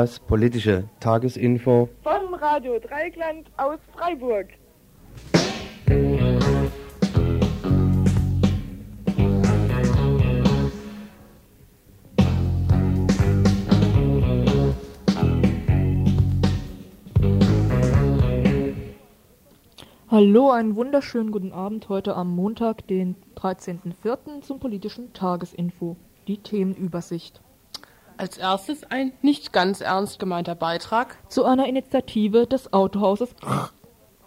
Das politische Tagesinfo von Radio Dreigland aus Freiburg. Hallo, einen wunderschönen guten Abend heute am Montag, den 13.04. zum politischen Tagesinfo. Die Themenübersicht. Als erstes ein nicht ganz ernst gemeinter Beitrag zu einer Initiative des Autohauses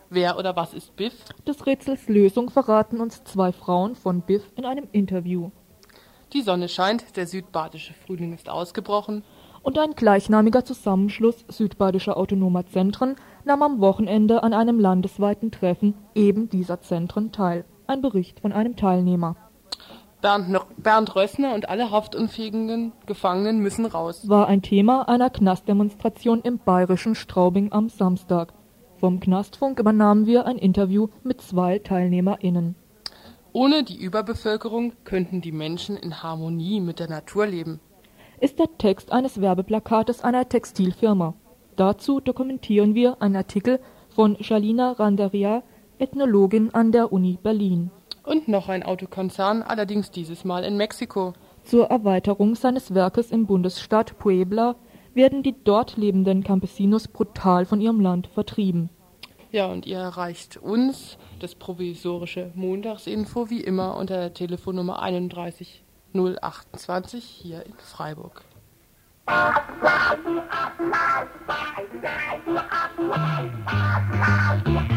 Wer oder was ist Biff? Des Rätsels Lösung verraten uns zwei Frauen von Biff in einem Interview. Die Sonne scheint, der südbadische Frühling ist ausgebrochen und ein gleichnamiger Zusammenschluss südbadischer autonomer Zentren nahm am Wochenende an einem landesweiten Treffen eben dieser Zentren teil. Ein Bericht von einem Teilnehmer. Bernd, Bernd Rössner und alle haftunfähigen Gefangenen müssen raus. War ein Thema einer Knastdemonstration im bayerischen Straubing am Samstag. Vom Knastfunk übernahmen wir ein Interview mit zwei TeilnehmerInnen. Ohne die Überbevölkerung könnten die Menschen in Harmonie mit der Natur leben ist der Text eines Werbeplakates einer Textilfirma. Dazu dokumentieren wir einen Artikel von Shalina Randaria, Ethnologin an der Uni Berlin. Und noch ein Autokonzern, allerdings dieses Mal in Mexiko. Zur Erweiterung seines Werkes im Bundesstaat Puebla werden die dort lebenden Campesinos brutal von ihrem Land vertrieben. Ja, und ihr erreicht uns, das provisorische Montagsinfo, wie immer unter der Telefonnummer 31 028 hier in Freiburg. Dürfen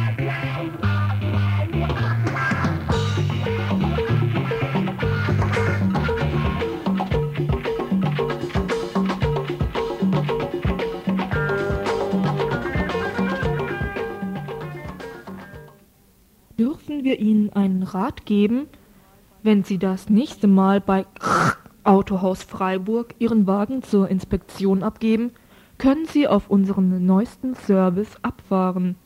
wir Ihnen einen Rat geben, wenn Sie das nächste Mal bei Autohaus Freiburg Ihren Wagen zur Inspektion abgeben, können Sie auf unseren neuesten Service abfahren.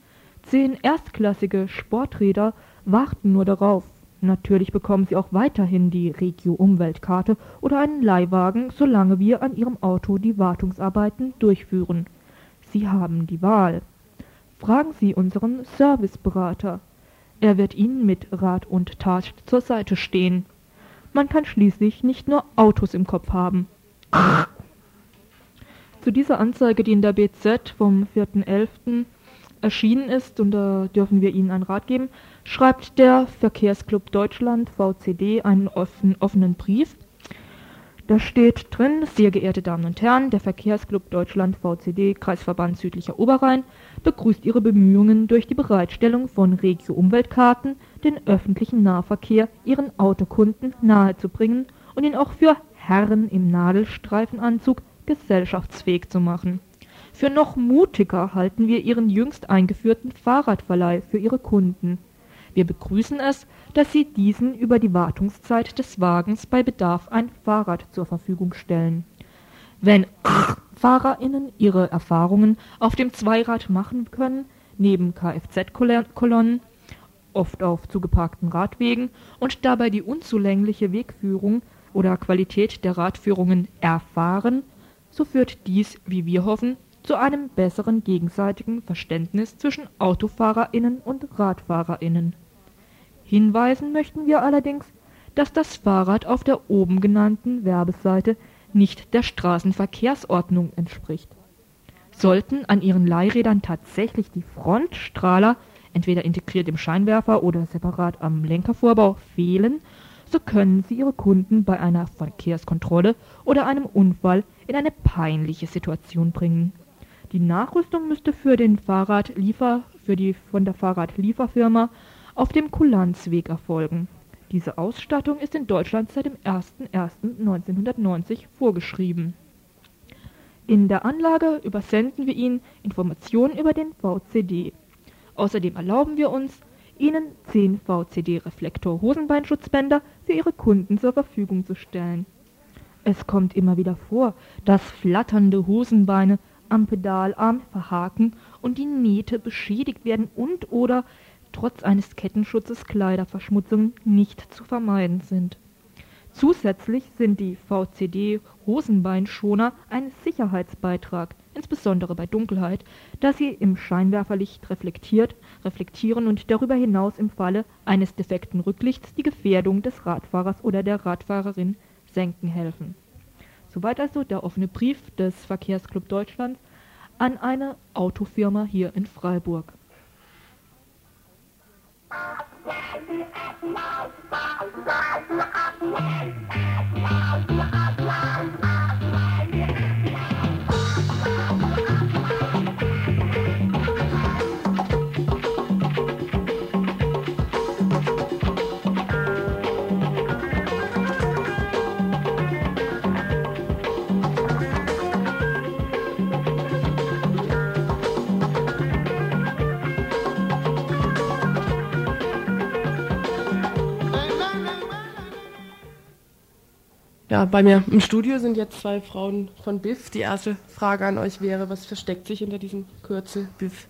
Zehn erstklassige Sporträder warten nur darauf. Natürlich bekommen Sie auch weiterhin die Regio Umweltkarte oder einen Leihwagen, solange wir an Ihrem Auto die Wartungsarbeiten durchführen. Sie haben die Wahl. Fragen Sie unseren Serviceberater. Er wird Ihnen mit Rat und Tat zur Seite stehen. Man kann schließlich nicht nur Autos im Kopf haben. Zu dieser Anzeige, die in der BZ vom 4.11. erschienen ist, und da dürfen wir Ihnen einen Rat geben, schreibt der Verkehrsclub Deutschland VCD einen offen, offenen Brief da steht drin, sehr geehrte Damen und Herren, der Verkehrsclub Deutschland VCD Kreisverband Südlicher Oberrhein begrüßt Ihre Bemühungen, durch die Bereitstellung von Regio-Umweltkarten den öffentlichen Nahverkehr Ihren Autokunden nahezubringen und ihn auch für Herren im Nadelstreifenanzug gesellschaftsfähig zu machen. Für noch mutiger halten wir Ihren jüngst eingeführten Fahrradverleih für Ihre Kunden. Wir begrüßen es, dass Sie diesen über die Wartungszeit des Wagens bei Bedarf ein Fahrrad zur Verfügung stellen. Wenn FahrerInnen ihre Erfahrungen auf dem Zweirad machen können, neben Kfz-Kolonnen, oft auf zugeparkten Radwegen und dabei die unzulängliche Wegführung oder Qualität der Radführungen erfahren, so führt dies, wie wir hoffen, zu einem besseren gegenseitigen Verständnis zwischen AutofahrerInnen und RadfahrerInnen. Hinweisen möchten wir allerdings, dass das Fahrrad auf der oben genannten Werbeseite nicht der Straßenverkehrsordnung entspricht. Sollten an ihren Leihrädern tatsächlich die Frontstrahler, entweder integriert im Scheinwerfer oder separat am Lenkervorbau, fehlen, so können sie ihre Kunden bei einer Verkehrskontrolle oder einem Unfall in eine peinliche Situation bringen. Die Nachrüstung müsste für den Fahrradliefer, für die von der Fahrradlieferfirma auf dem Kulanzweg erfolgen. Diese Ausstattung ist in Deutschland seit dem 01.01.1990 vorgeschrieben. In der Anlage übersenden wir Ihnen Informationen über den VCD. Außerdem erlauben wir uns, Ihnen 10 VCD-Reflektor-Hosenbeinschutzbänder für Ihre Kunden zur Verfügung zu stellen. Es kommt immer wieder vor, dass flatternde Hosenbeine am Pedalarm verhaken und die Nähte beschädigt werden und oder trotz eines Kettenschutzes Kleiderverschmutzungen nicht zu vermeiden sind. Zusätzlich sind die VCD Hosenbeinschoner ein Sicherheitsbeitrag, insbesondere bei Dunkelheit, da sie im Scheinwerferlicht reflektiert, reflektieren und darüber hinaus im Falle eines defekten Rücklichts die Gefährdung des Radfahrers oder der Radfahrerin senken helfen. Soweit also der offene Brief des Verkehrsclub Deutschland an eine Autofirma hier in Freiburg. Wow, wow, wow, Ja, bei mir im Studio sind jetzt zwei Frauen von BIF. Die erste Frage an euch wäre, was versteckt sich hinter diesem Kürzel BIF?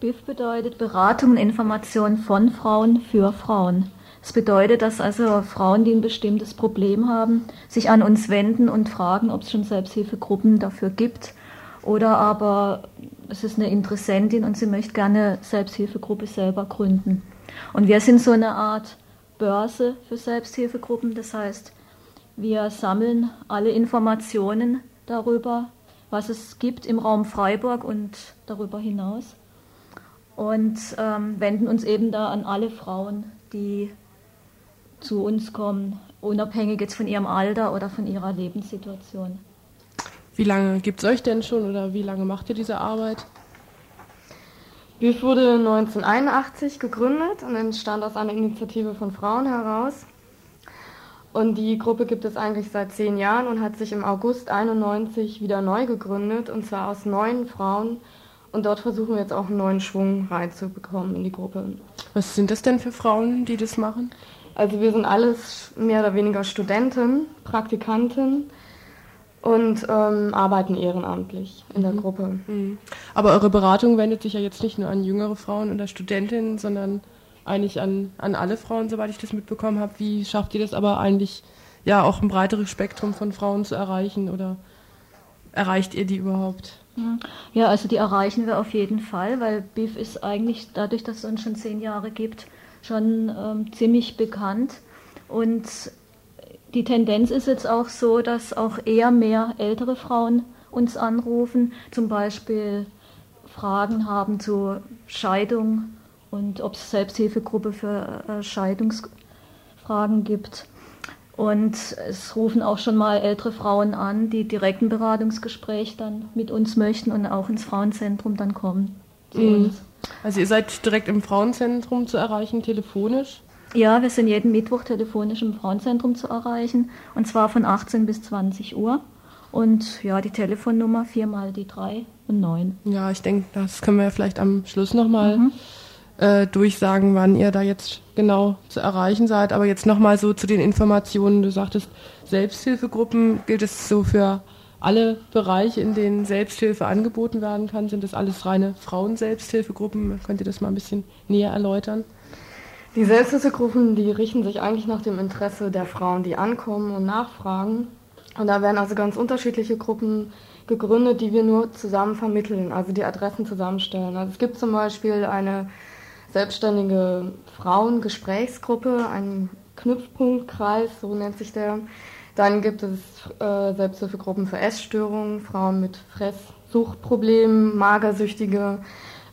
BIF bedeutet Beratung und Information von Frauen für Frauen. Es das bedeutet, dass also Frauen, die ein bestimmtes Problem haben, sich an uns wenden und fragen, ob es schon Selbsthilfegruppen dafür gibt. Oder aber es ist eine Interessentin und sie möchte gerne Selbsthilfegruppe selber gründen. Und wir sind so eine Art Börse für Selbsthilfegruppen. Das heißt, wir sammeln alle Informationen darüber, was es gibt im Raum Freiburg und darüber hinaus und ähm, wenden uns eben da an alle Frauen, die zu uns kommen, unabhängig jetzt von ihrem Alter oder von ihrer Lebenssituation. Wie lange gibt es euch denn schon oder wie lange macht ihr diese Arbeit? BIF wurde 1981 gegründet und entstand aus einer Initiative von Frauen heraus. Und die Gruppe gibt es eigentlich seit zehn Jahren und hat sich im August 91 wieder neu gegründet und zwar aus neun Frauen. Und dort versuchen wir jetzt auch einen neuen Schwung reinzubekommen in die Gruppe. Was sind das denn für Frauen, die das machen? Also wir sind alles mehr oder weniger Studenten, Praktikanten und ähm, arbeiten ehrenamtlich in der mhm. Gruppe. Mhm. Aber eure Beratung wendet sich ja jetzt nicht nur an jüngere Frauen oder Studentinnen, sondern eigentlich an, an alle Frauen, soweit ich das mitbekommen habe. Wie schafft ihr das aber eigentlich, ja, auch ein breiteres Spektrum von Frauen zu erreichen oder erreicht ihr die überhaupt? Ja, also die erreichen wir auf jeden Fall, weil BIF ist eigentlich dadurch, dass es uns schon zehn Jahre gibt, schon ähm, ziemlich bekannt. Und die Tendenz ist jetzt auch so, dass auch eher mehr ältere Frauen uns anrufen, zum Beispiel Fragen haben zu Scheidung und ob es Selbsthilfegruppe für äh, Scheidungsfragen gibt. Und es rufen auch schon mal ältere Frauen an, die direkt ein Beratungsgespräch dann mit uns möchten und auch ins Frauenzentrum dann kommen. Mhm. Also ihr seid direkt im Frauenzentrum zu erreichen, telefonisch? Ja, wir sind jeden Mittwoch telefonisch im Frauenzentrum zu erreichen und zwar von 18 bis 20 Uhr. Und ja, die Telefonnummer 4 mal die 3 und 9. Ja, ich denke, das können wir vielleicht am Schluss nochmal mhm. äh, durchsagen, wann ihr da jetzt genau zu erreichen seid. Aber jetzt nochmal so zu den Informationen. Du sagtest, Selbsthilfegruppen gilt es so für alle Bereiche, in denen Selbsthilfe angeboten werden kann. Sind das alles reine Frauen-Selbsthilfegruppen? Könnt ihr das mal ein bisschen näher erläutern? Die Selbsthilfegruppen, die richten sich eigentlich nach dem Interesse der Frauen, die ankommen und nachfragen. Und da werden also ganz unterschiedliche Gruppen gegründet, die wir nur zusammen vermitteln, also die Adressen zusammenstellen. Also es gibt zum Beispiel eine selbstständige Frauengesprächsgruppe, einen Knüpfpunktkreis, so nennt sich der. Dann gibt es äh, Selbsthilfegruppen für Essstörungen, Frauen mit Fresssuchtproblemen, Magersüchtige,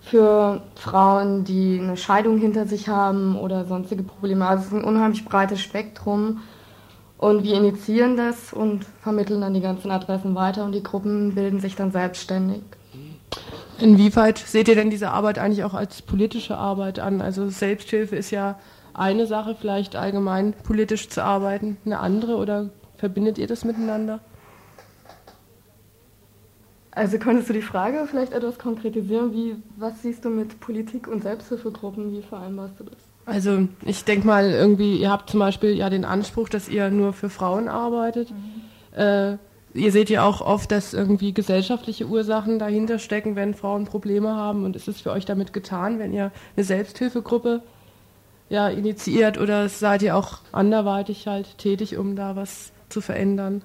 für Frauen, die eine Scheidung hinter sich haben oder sonstige Probleme. Also es ist ein unheimlich breites Spektrum. Und wir initiieren das und vermitteln dann die ganzen Adressen weiter und die Gruppen bilden sich dann selbstständig. Inwieweit seht ihr denn diese Arbeit eigentlich auch als politische Arbeit an? Also Selbsthilfe ist ja eine Sache, vielleicht allgemein politisch zu arbeiten, eine andere oder verbindet ihr das miteinander? Also könntest du die Frage vielleicht etwas konkretisieren? Wie, was siehst du mit Politik und Selbsthilfegruppen? Wie vereinbarst du das? Also ich denke mal irgendwie, ihr habt zum Beispiel ja den Anspruch, dass ihr nur für Frauen arbeitet. Mhm. Äh, ihr seht ja auch oft, dass irgendwie gesellschaftliche Ursachen dahinter stecken, wenn Frauen Probleme haben. Und ist es für euch damit getan, wenn ihr eine Selbsthilfegruppe ja, initiiert oder seid ihr auch anderweitig halt tätig, um da was zu verändern?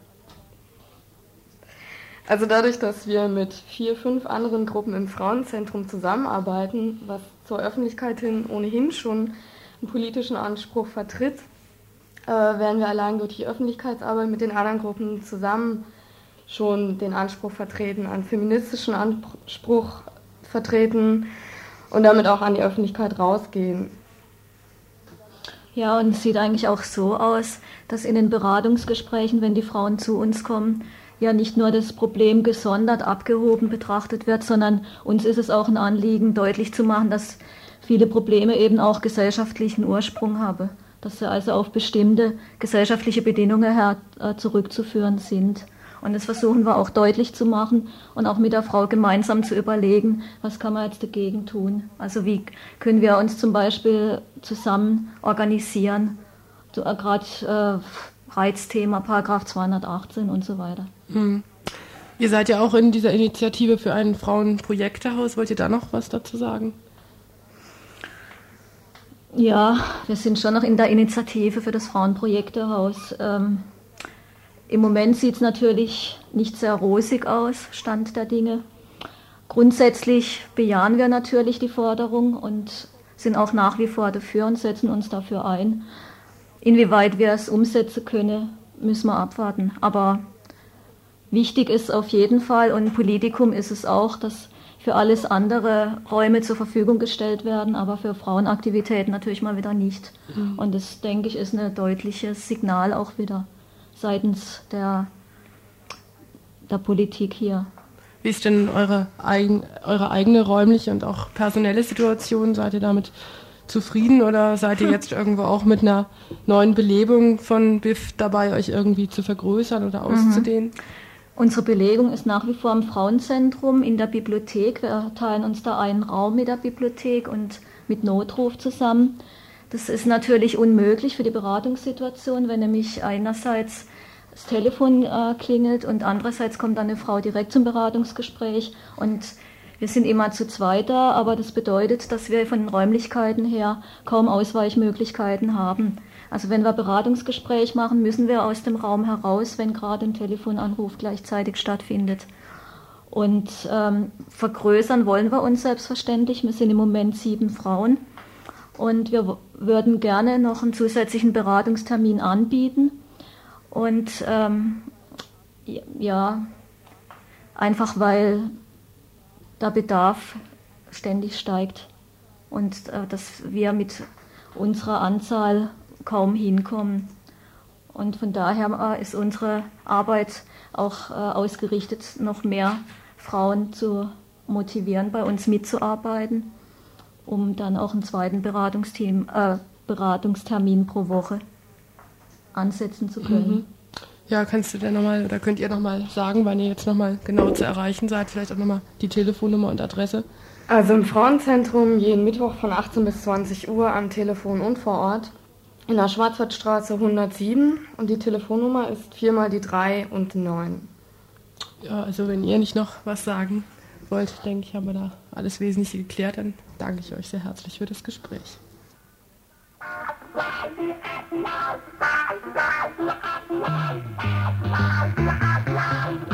Also dadurch, dass wir mit vier, fünf anderen Gruppen im Frauenzentrum zusammenarbeiten, was zur Öffentlichkeit hin ohnehin schon einen politischen Anspruch vertritt, äh, werden wir allein durch die Öffentlichkeitsarbeit mit den anderen Gruppen zusammen schon den Anspruch vertreten, einen feministischen Anspruch vertreten und damit auch an die Öffentlichkeit rausgehen. Ja, und es sieht eigentlich auch so aus, dass in den Beratungsgesprächen, wenn die Frauen zu uns kommen, ja nicht nur das Problem gesondert abgehoben betrachtet wird, sondern uns ist es auch ein Anliegen, deutlich zu machen, dass viele Probleme eben auch gesellschaftlichen Ursprung haben, dass sie also auf bestimmte gesellschaftliche Bedingungen her äh, zurückzuführen sind. Und das versuchen wir auch deutlich zu machen und auch mit der Frau gemeinsam zu überlegen, was kann man jetzt dagegen tun. Also wie können wir uns zum Beispiel zusammen organisieren, so, äh, gerade äh, Reizthema, Paragraph 218 und so weiter. Hm. Ihr seid ja auch in dieser Initiative für ein Frauenprojektehaus. Wollt ihr da noch was dazu sagen? Ja, wir sind schon noch in der Initiative für das Frauenprojektehaus. Ähm, Im Moment sieht es natürlich nicht sehr rosig aus, Stand der Dinge. Grundsätzlich bejahen wir natürlich die Forderung und sind auch nach wie vor dafür und setzen uns dafür ein. Inwieweit wir es umsetzen können, müssen wir abwarten. Aber Wichtig ist auf jeden Fall und Politikum ist es auch, dass für alles andere Räume zur Verfügung gestellt werden, aber für Frauenaktivitäten natürlich mal wieder nicht. Mhm. Und das, denke ich, ist ein deutliches Signal auch wieder seitens der, der Politik hier. Wie ist denn eure, eigen, eure eigene räumliche und auch personelle Situation? Seid ihr damit zufrieden oder seid ihr jetzt irgendwo auch mit einer neuen Belebung von BIF dabei, euch irgendwie zu vergrößern oder auszudehnen? Mhm. Unsere Belegung ist nach wie vor im Frauenzentrum in der Bibliothek. Wir teilen uns da einen Raum mit der Bibliothek und mit Notruf zusammen. Das ist natürlich unmöglich für die Beratungssituation, wenn nämlich einerseits das Telefon äh, klingelt und andererseits kommt dann eine Frau direkt zum Beratungsgespräch und wir sind immer zu zweit da, aber das bedeutet, dass wir von den Räumlichkeiten her kaum Ausweichmöglichkeiten haben. Also wenn wir Beratungsgespräch machen, müssen wir aus dem Raum heraus, wenn gerade ein Telefonanruf gleichzeitig stattfindet. Und ähm, vergrößern wollen wir uns selbstverständlich. Wir sind im Moment sieben Frauen und wir würden gerne noch einen zusätzlichen Beratungstermin anbieten. Und ähm, ja, einfach weil der Bedarf ständig steigt und äh, dass wir mit unserer Anzahl kaum hinkommen. Und von daher äh, ist unsere Arbeit auch äh, ausgerichtet, noch mehr Frauen zu motivieren, bei uns mitzuarbeiten, um dann auch einen zweiten Beratungsteam, äh, Beratungstermin pro Woche ansetzen zu können. Mhm. Ja, kannst du denn nochmal oder könnt ihr nochmal sagen, wann ihr jetzt nochmal genau zu erreichen seid? Vielleicht auch nochmal die Telefonnummer und Adresse. Also im Frauenzentrum jeden Mittwoch von 18 bis 20 Uhr am Telefon und vor Ort in der Schwarzwaldstraße 107 und die Telefonnummer ist viermal die 3 und 9. Ja, also wenn ihr nicht noch was sagen wollt, denke ich, haben wir da alles Wesentliche geklärt. Dann danke ich euch sehr herzlich für das Gespräch. Bye.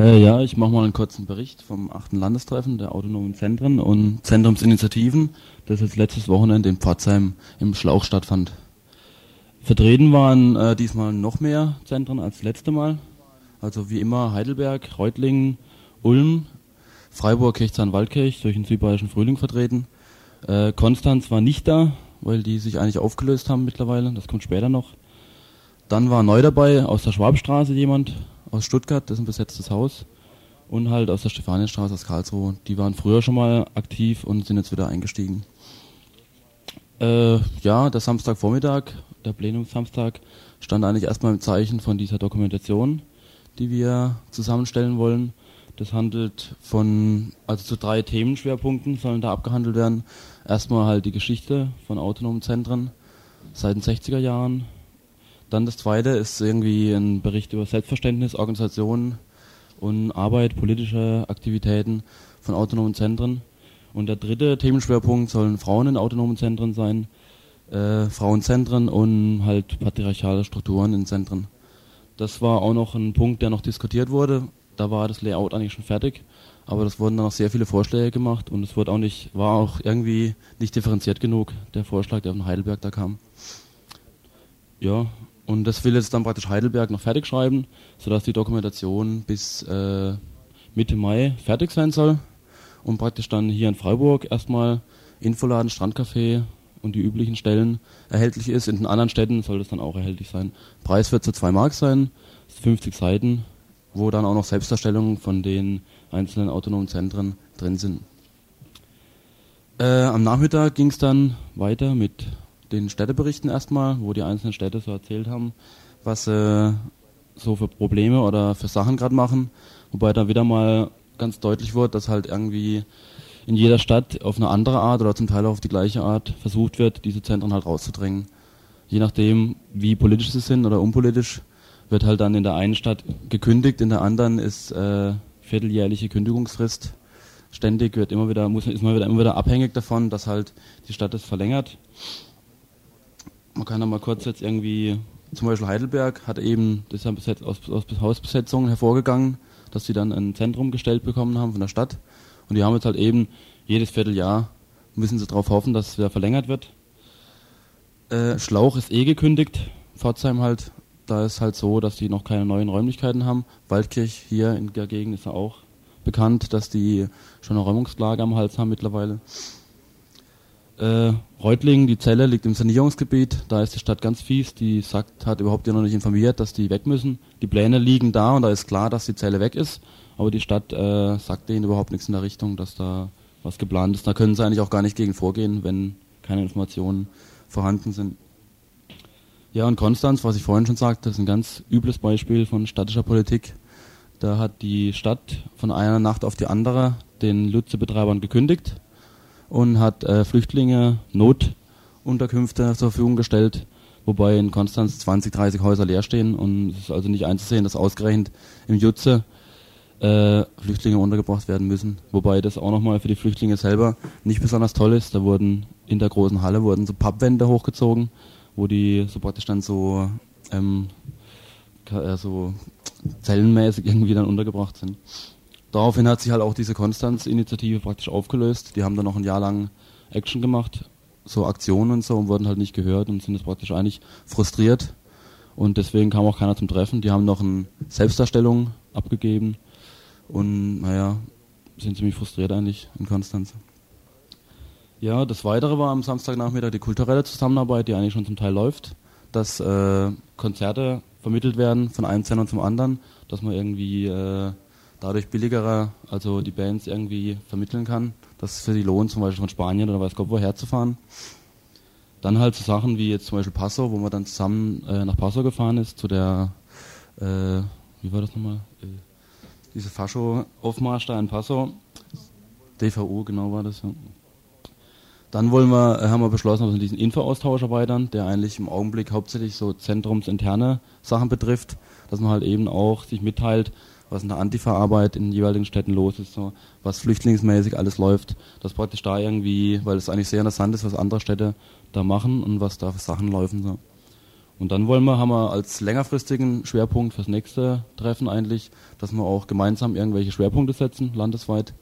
Äh, ja, ich mache mal einen kurzen Bericht vom 8. Landestreffen der autonomen Zentren und Zentrumsinitiativen, das jetzt letztes Wochenende in Pforzheim im Schlauch stattfand. Vertreten waren äh, diesmal noch mehr Zentren als letzte Mal. Also wie immer Heidelberg, Reutlingen, Ulm, Freiburg, Kirchzahn-Waldkirch durch den südbayerischen Frühling vertreten. Äh, Konstanz war nicht da, weil die sich eigentlich aufgelöst haben mittlerweile. Das kommt später noch. Dann war neu dabei aus der Schwabstraße jemand, aus Stuttgart, das ist ein besetztes Haus. Und halt aus der Stefanienstraße aus Karlsruhe. Die waren früher schon mal aktiv und sind jetzt wieder eingestiegen. Äh, ja, der Samstagvormittag, der Plenumssamstag, stand eigentlich erstmal im Zeichen von dieser Dokumentation, die wir zusammenstellen wollen. Das handelt von, also zu drei Themenschwerpunkten sollen da abgehandelt werden. Erstmal halt die Geschichte von autonomen Zentren seit den 60er Jahren. Dann das zweite ist irgendwie ein Bericht über Selbstverständnis, Organisationen und Arbeit, politische Aktivitäten von autonomen Zentren. Und der dritte Themenschwerpunkt sollen Frauen in autonomen Zentren sein, äh, Frauenzentren und halt patriarchale Strukturen in Zentren. Das war auch noch ein Punkt, der noch diskutiert wurde. Da war das Layout eigentlich schon fertig, aber das wurden dann noch sehr viele Vorschläge gemacht und es wurde auch nicht, war auch irgendwie nicht differenziert genug, der Vorschlag, der von Heidelberg da kam. Ja, und das will jetzt dann praktisch Heidelberg noch fertig schreiben, sodass die Dokumentation bis äh, Mitte Mai fertig sein soll und praktisch dann hier in Freiburg erstmal Infoladen, Strandcafé und die üblichen Stellen erhältlich ist. In den anderen Städten soll das dann auch erhältlich sein. Preis wird so 2 Mark sein, 50 Seiten, wo dann auch noch Selbstdarstellungen von den einzelnen autonomen Zentren drin sind. Äh, am Nachmittag ging es dann weiter mit den Städteberichten erstmal, wo die einzelnen Städte so erzählt haben, was sie so für Probleme oder für Sachen gerade machen. Wobei da wieder mal ganz deutlich wird, dass halt irgendwie in jeder Stadt auf eine andere Art oder zum Teil auch auf die gleiche Art versucht wird, diese Zentren halt rauszudrängen. Je nachdem, wie politisch sie sind oder unpolitisch, wird halt dann in der einen Stadt gekündigt, in der anderen ist äh, vierteljährliche Kündigungsfrist. Ständig wird immer wieder, muss, ist man wieder, immer wieder abhängig davon, dass halt die Stadt es verlängert. Man kann da mal kurz jetzt irgendwie, zum Beispiel Heidelberg hat eben, das ist ja aus, aus Hausbesetzungen hervorgegangen, dass sie dann ein Zentrum gestellt bekommen haben von der Stadt. Und die haben jetzt halt eben jedes Vierteljahr müssen sie darauf hoffen, dass es wieder verlängert wird. Äh, Schlauch ist eh gekündigt, Pforzheim halt. Da ist halt so, dass die noch keine neuen Räumlichkeiten haben. Waldkirch hier in der Gegend ist ja auch bekannt, dass die schon eine Räumungsklage am Hals haben mittlerweile. Äh, Reutlingen, die Zelle liegt im Sanierungsgebiet, da ist die Stadt ganz fies, die sagt, hat überhaupt ja noch nicht informiert, dass die weg müssen. Die Pläne liegen da und da ist klar, dass die Zelle weg ist, aber die Stadt äh, sagt denen überhaupt nichts in der Richtung, dass da was geplant ist. Da können sie eigentlich auch gar nicht gegen vorgehen, wenn keine Informationen vorhanden sind. Ja, und Konstanz, was ich vorhin schon sagte, ist ein ganz übles Beispiel von städtischer Politik. Da hat die Stadt von einer Nacht auf die andere den Lütze-Betreibern gekündigt und hat äh, Flüchtlinge Notunterkünfte zur Verfügung gestellt, wobei in Konstanz 20, 30 Häuser leer stehen und es ist also nicht einzusehen, dass ausgerechnet im Jutze äh, Flüchtlinge untergebracht werden müssen. Wobei das auch nochmal für die Flüchtlinge selber nicht besonders toll ist. Da wurden in der großen Halle wurden so Pappwände hochgezogen, wo die so praktisch dann so ähm, äh, so zellenmäßig irgendwie dann untergebracht sind. Daraufhin hat sich halt auch diese Konstanz-Initiative praktisch aufgelöst. Die haben dann noch ein Jahr lang Action gemacht, so Aktionen und so, und wurden halt nicht gehört und sind jetzt praktisch eigentlich frustriert. Und deswegen kam auch keiner zum Treffen. Die haben noch eine Selbstdarstellung abgegeben und naja, sind ziemlich frustriert eigentlich in Konstanz. Ja, das Weitere war am Samstagnachmittag die kulturelle Zusammenarbeit, die eigentlich schon zum Teil läuft, dass äh, Konzerte vermittelt werden von einem Sender zum anderen, dass man irgendwie äh, dadurch billigerer, also die Bands irgendwie vermitteln kann, dass es für die lohnt, zum Beispiel von Spanien oder weiß Gott woher zu fahren. Dann halt so Sachen wie jetzt zum Beispiel Passo, wo man dann zusammen äh, nach Passo gefahren ist, zu der, äh, wie war das nochmal? Äh, diese Fascho-Aufmarsch da in Passo. DVU, genau war das, ja. Dann wollen wir, äh, haben wir beschlossen, dass wir diesen Info-Austausch erweitern, der eigentlich im Augenblick hauptsächlich so zentrumsinterne Sachen betrifft, dass man halt eben auch sich mitteilt, was in der Antifa-Arbeit in den jeweiligen Städten los ist, so, was flüchtlingsmäßig alles läuft, dass praktisch da irgendwie, weil es eigentlich sehr interessant ist, was andere Städte da machen und was da für Sachen laufen. So. Und dann wollen wir, haben wir als längerfristigen Schwerpunkt fürs nächste Treffen eigentlich, dass wir auch gemeinsam irgendwelche Schwerpunkte setzen, landesweit,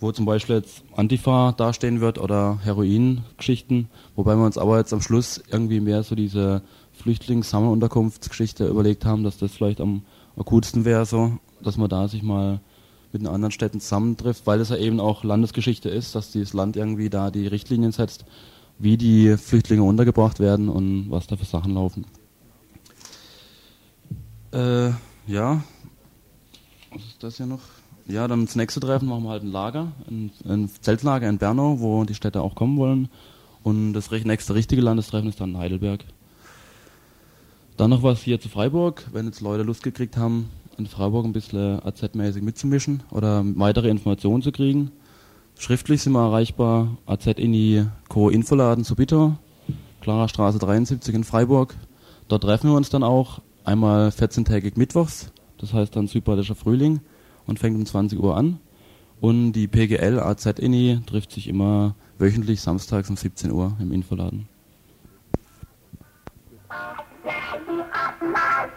wo zum Beispiel jetzt Antifa dastehen wird oder Heroin-Geschichten, wobei wir uns aber jetzt am Schluss irgendwie mehr so diese Flüchtlingssammelunterkunftsgeschichte überlegt haben, dass das vielleicht am akutsten wäre so, dass man da sich mal mit den anderen Städten zusammentrifft, weil es ja eben auch Landesgeschichte ist, dass dieses Land irgendwie da die Richtlinien setzt, wie die Flüchtlinge untergebracht werden und was da für Sachen laufen. Äh, ja, was ist das hier noch? Ja, dann das nächste Treffen machen wir halt ein Lager, ein, ein Zeltlager in Bernau, wo die Städte auch kommen wollen. Und das nächste richtige Landestreffen ist dann Heidelberg. Dann noch was hier zu Freiburg, wenn jetzt Leute Lust gekriegt haben, in Freiburg ein bisschen AZ-mäßig mitzumischen oder weitere Informationen zu kriegen. Schriftlich sind wir erreichbar AZ in Co Infoladen zu Bitter, Clara Straße 73 in Freiburg. Dort treffen wir uns dann auch einmal 14-tägig mittwochs, das heißt dann Südbadischer Frühling und fängt um 20 Uhr an. Und die PGL AZ INI trifft sich immer wöchentlich samstags um 17 Uhr im Infoladen. Bye.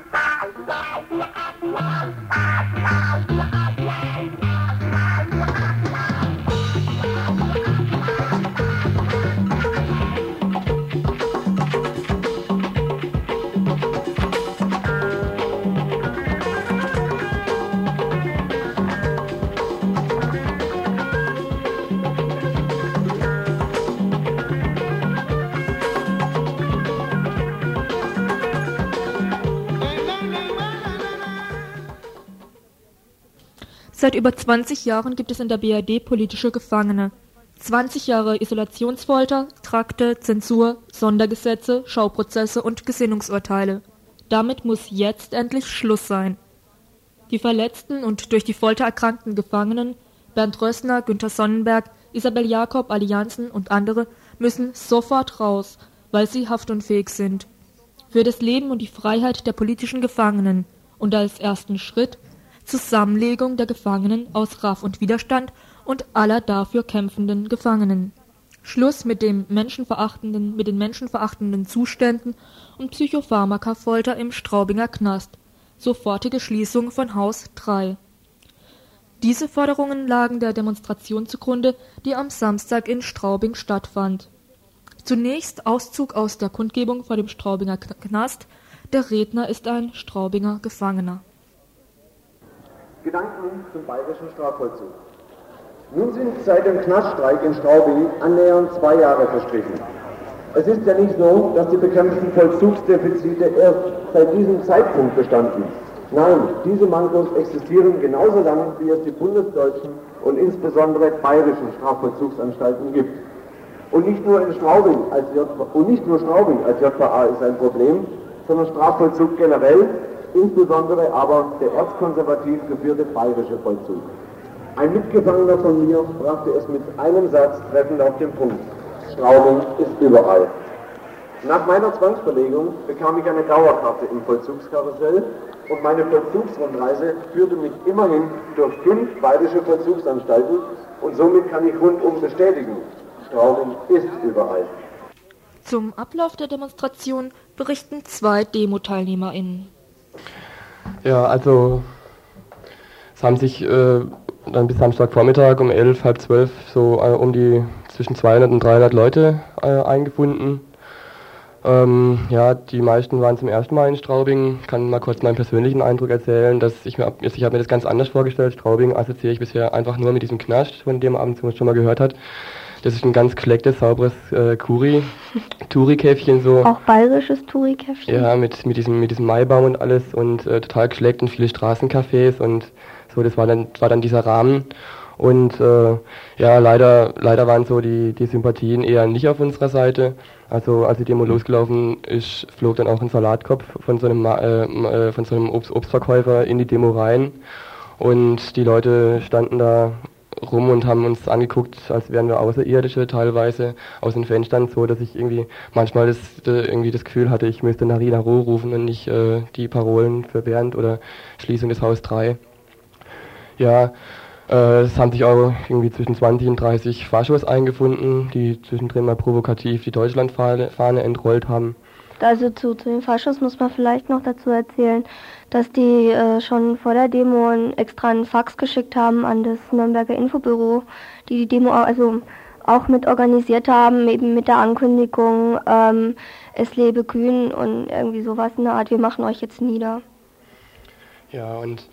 Seit über 20 Jahren gibt es in der BRD politische Gefangene. 20 Jahre Isolationsfolter, Trakte, Zensur, Sondergesetze, Schauprozesse und Gesinnungsurteile. Damit muss jetzt endlich Schluss sein. Die verletzten und durch die Folter erkrankten Gefangenen, Bernd Rössner, Günter Sonnenberg, Isabel Jakob, Allianzen und andere, müssen sofort raus, weil sie haftunfähig sind. Für das Leben und die Freiheit der politischen Gefangenen und als ersten Schritt Zusammenlegung der Gefangenen aus Raff und Widerstand und aller dafür kämpfenden Gefangenen. Schluss mit dem menschenverachtenden, mit den menschenverachtenden Zuständen und Psychopharmakafolter im Straubinger Knast. Sofortige Schließung von Haus 3. Diese Forderungen lagen der Demonstration zugrunde, die am Samstag in Straubing stattfand. Zunächst Auszug aus der Kundgebung vor dem Straubinger Knast. Der Redner ist ein Straubinger Gefangener. Gedanken zum bayerischen Strafvollzug. Nun sind seit dem Knaststreik in Straubing annähernd zwei Jahre verstrichen. Es ist ja nicht so, dass die bekämpften Vollzugsdefizite erst seit diesem Zeitpunkt bestanden. Nein, diese Mankos existieren genauso lange, wie es die bundesdeutschen und insbesondere bayerischen Strafvollzugsanstalten gibt. Und nicht nur in Straubing als JVA, und nicht nur Straubing als JVA ist ein Problem, sondern Strafvollzug generell insbesondere aber der erzkonservativ geführte bayerische Vollzug. Ein Mitgefangener von mir brachte es mit einem Satz treffend auf den Punkt. Straubing ist überall. Nach meiner Zwangsverlegung bekam ich eine Dauerkarte im Vollzugskarussell und meine Vollzugsrundreise führte mich immerhin durch fünf bayerische Vollzugsanstalten und somit kann ich rundum bestätigen, Straubing ist überall. Zum Ablauf der Demonstration berichten zwei Demo-TeilnehmerInnen. Ja, also es haben sich äh, dann bis Samstagvormittag um elf, halb zwölf so äh, um die zwischen 200 und 300 Leute äh, eingefunden. Ähm, ja, die meisten waren zum ersten Mal in Straubing. Ich kann mal kurz meinen persönlichen Eindruck erzählen, dass ich mir, ich habe mir das ganz anders vorgestellt. Straubing assoziiere ich bisher einfach nur mit diesem Knast, von dem man abends schon mal gehört hat. Das ist ein ganz gelecktes, sauberes äh, Kuri, Touri-Käffchen so. Auch bayerisches Touri-Käffchen? Ja, mit, mit, diesem, mit diesem Maibaum und alles und äh, total geschleckt und viele Straßencafés und so, das war dann, war dann dieser Rahmen. Und äh, ja, leider, leider waren so die, die Sympathien eher nicht auf unserer Seite. Also als die Demo losgelaufen ist, flog dann auch ein Salatkopf von so einem, äh, äh, von so einem Obst Obstverkäufer in die Demo rein. Und die Leute standen da rum und haben uns angeguckt, als wären wir Außerirdische teilweise aus den Fenstern, so dass ich irgendwie manchmal das, irgendwie das Gefühl hatte, ich müsste Narina Roh rufen und nicht äh, die Parolen für Bernd oder Schließung des Haus 3. Ja, äh, es haben sich auch irgendwie zwischen 20 und 30 Faschos eingefunden, die zwischendrin mal provokativ die Deutschlandfahne entrollt haben. Also zu, zu den Faschos muss man vielleicht noch dazu erzählen, dass die äh, schon vor der Demo extra einen Fax geschickt haben an das Nürnberger Infobüro, die die Demo also auch mit organisiert haben, eben mit der Ankündigung, ähm, es lebe Kühn und irgendwie sowas in der Art, wir machen euch jetzt nieder. Ja, und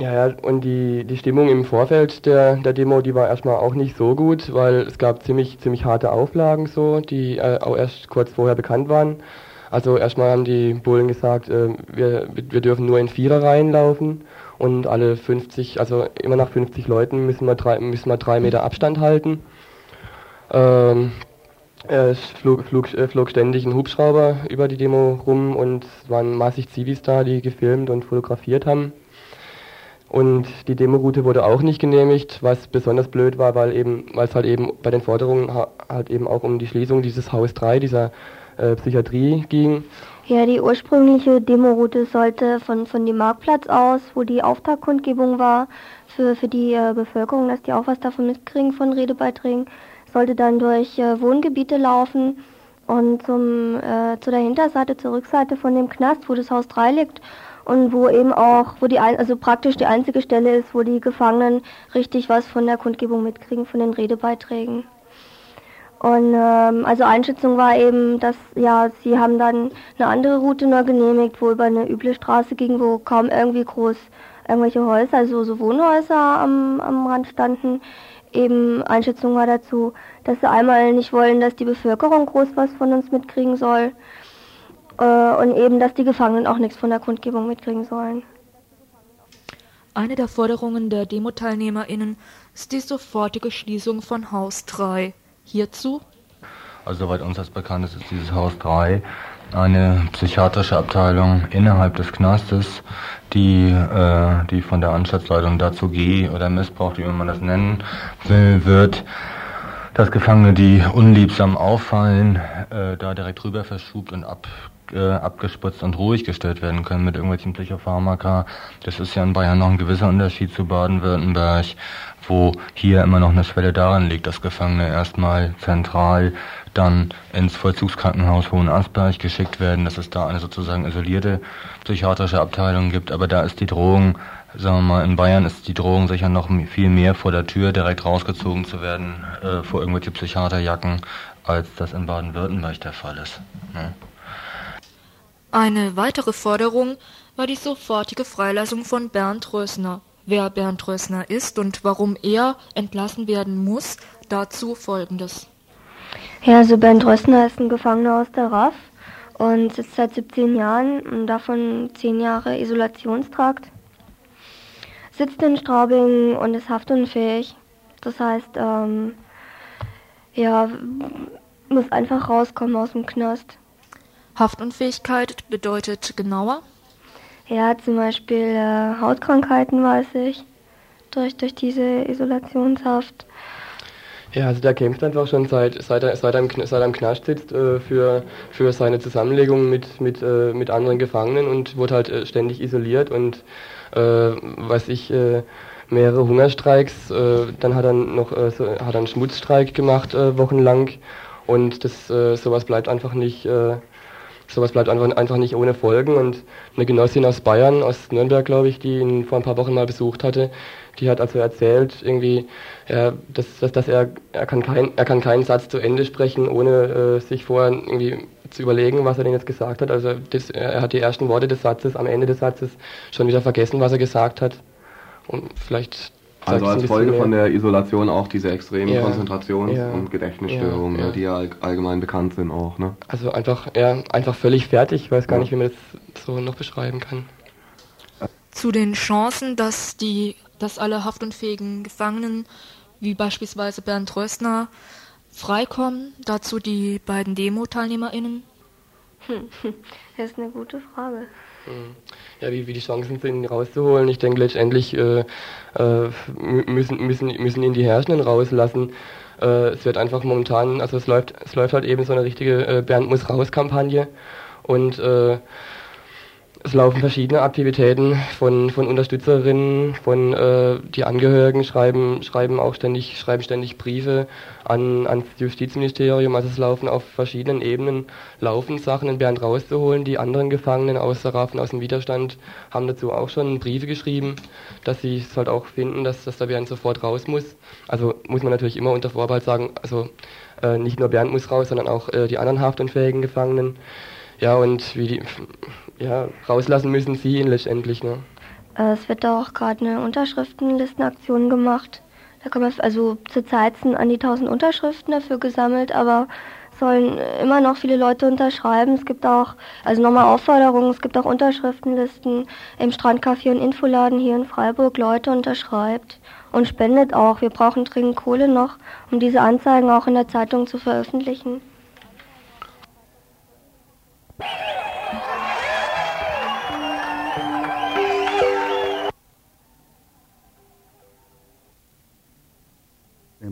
ja, ja, und die, die Stimmung im Vorfeld der, der Demo, die war erstmal auch nicht so gut, weil es gab ziemlich, ziemlich harte Auflagen so, die äh, auch erst kurz vorher bekannt waren. Also erstmal haben die Bullen gesagt, äh, wir, wir dürfen nur in Viererreihen laufen und alle 50, also immer nach 50 Leuten müssen wir drei, müssen wir drei Meter Abstand halten. Ähm, Es flog, flog, äh, flog ständig ein Hubschrauber über die Demo rum und es waren massig Zivis da, die gefilmt und fotografiert haben. Und die Demoroute wurde auch nicht genehmigt, was besonders blöd war, weil eben, weil es halt eben bei den Forderungen halt eben auch um die Schließung dieses Haus 3, dieser äh, Psychiatrie ging. Ja, die ursprüngliche Demoroute sollte von, von dem Marktplatz aus, wo die Auftaktkundgebung war, für, für die äh, Bevölkerung, dass die auch was davon mitkriegen von Redebeiträgen, sollte dann durch äh, Wohngebiete laufen und zum, äh, zu der Hinterseite, zur Rückseite von dem Knast, wo das Haus 3 liegt und wo eben auch, wo die, ein, also praktisch die einzige Stelle ist, wo die Gefangenen richtig was von der Kundgebung mitkriegen, von den Redebeiträgen. Und ähm, also Einschätzung war eben, dass ja, sie haben dann eine andere Route nur genehmigt, wo über eine üble Straße ging, wo kaum irgendwie groß irgendwelche Häuser, also so Wohnhäuser am, am Rand standen. Eben Einschätzung war dazu, dass sie einmal nicht wollen, dass die Bevölkerung groß was von uns mitkriegen soll und eben, dass die Gefangenen auch nichts von der Kundgebung mitkriegen sollen. Eine der Forderungen der Demo-TeilnehmerInnen ist die sofortige Schließung von Haus 3. Hierzu? Also soweit uns das bekannt ist, ist dieses Haus 3 eine psychiatrische Abteilung innerhalb des Knastes, die, äh, die von der Anstaltsleitung dazu G oder Missbrauch, wie man das nennen will, wird, dass Gefangene, die unliebsam auffallen, äh, da direkt rüber verschubt und ab, äh, abgespritzt und ruhig gestellt werden können mit irgendwelchen Psychopharmaka. Das ist ja in Bayern noch ein gewisser Unterschied zu Baden-Württemberg, wo hier immer noch eine Schwelle daran liegt, dass Gefangene erstmal zentral dann ins Vollzugskrankenhaus Hohenasperg geschickt werden, dass es da eine sozusagen isolierte psychiatrische Abteilung gibt, aber da ist die Drohung, sagen wir mal, in Bayern ist die Drohung sicher noch viel mehr vor der Tür direkt rausgezogen zu werden äh, vor irgendwelche Psychiaterjacken, als das in Baden-Württemberg der Fall ist. Ne? Eine weitere Forderung war die sofortige Freilassung von Bernd Rösner. Wer Bernd Rösner ist und warum er entlassen werden muss, dazu folgendes. Ja, also Bernd Rösner ist ein Gefangener aus der RAF und sitzt seit 17 Jahren und davon 10 Jahre Isolationstrakt. Sitzt in Straubing und ist haftunfähig. Das heißt, ähm, ja, muss einfach rauskommen aus dem Knast. Haftunfähigkeit bedeutet genauer? Ja, zum Beispiel äh, Hautkrankheiten weiß ich, durch, durch diese Isolationshaft. Ja, also der kämpft einfach schon seit, seit, er, seit, er, im, seit er im Knast sitzt äh, für, für seine Zusammenlegung mit, mit, äh, mit anderen Gefangenen und wurde halt äh, ständig isoliert und äh, weiß ich, äh, mehrere Hungerstreiks, äh, dann hat er noch äh, so, hat er einen Schmutzstreik gemacht äh, wochenlang und das äh, sowas bleibt einfach nicht äh, sowas bleibt einfach, einfach nicht ohne Folgen. Und eine Genossin aus Bayern, aus Nürnberg, glaube ich, die ihn vor ein paar Wochen mal besucht hatte, die hat also erzählt, irgendwie, ja, dass, dass, dass er, er, kann kein, er kann keinen Satz zu Ende sprechen, ohne äh, sich vorher irgendwie zu überlegen, was er denn jetzt gesagt hat. Also das, er hat die ersten Worte des Satzes am Ende des Satzes schon wieder vergessen, was er gesagt hat. Und vielleicht also als Folge von der Isolation auch diese extremen ja, Konzentrations- ja, und Gedächtnisstörungen, ja, ne, die ja all, allgemein bekannt sind auch. Ne? Also einfach, ja, einfach völlig fertig. Ich weiß gar nicht, wie man das so noch beschreiben kann. Zu den Chancen, dass die, dass alle haftunfähigen Gefangenen, wie beispielsweise Bernd Röstner, freikommen, dazu die beiden Demo-TeilnehmerInnen? Das ist eine gute Frage. Hm. Ja, wie, wie die Chancen sind, ihn rauszuholen. Ich denke, letztendlich äh, äh, müssen, müssen, müssen ihn die Herrschenden rauslassen. Äh, es wird einfach momentan, also es läuft, es läuft halt eben so eine richtige äh, Bernd muss raus Kampagne und äh, es laufen verschiedene Aktivitäten von, von Unterstützerinnen, von äh, die Angehörigen schreiben, schreiben auch ständig, schreiben ständig Briefe an, ans Justizministerium. Also es laufen auf verschiedenen Ebenen laufen Sachen in Bernd rauszuholen. Die anderen Gefangenen aus der Raffen, aus dem Widerstand haben dazu auch schon Briefe geschrieben, dass sie es halt auch finden, dass, dass der Bernd sofort raus muss. Also muss man natürlich immer unter Vorbehalt sagen, also äh, nicht nur Bernd muss raus, sondern auch äh, die anderen haftunfähigen Gefangenen. Ja, und wie die, ja, rauslassen müssen sie ihn letztendlich. Ne? Äh, es wird da auch gerade eine Unterschriftenlistenaktion gemacht. Da kann man, also zurzeit sind an die 1000 Unterschriften dafür gesammelt, aber sollen immer noch viele Leute unterschreiben. Es gibt auch, also nochmal Aufforderungen, es gibt auch Unterschriftenlisten im Strandcafé und Infoladen hier in Freiburg. Leute unterschreibt und spendet auch. Wir brauchen dringend Kohle noch, um diese Anzeigen auch in der Zeitung zu veröffentlichen.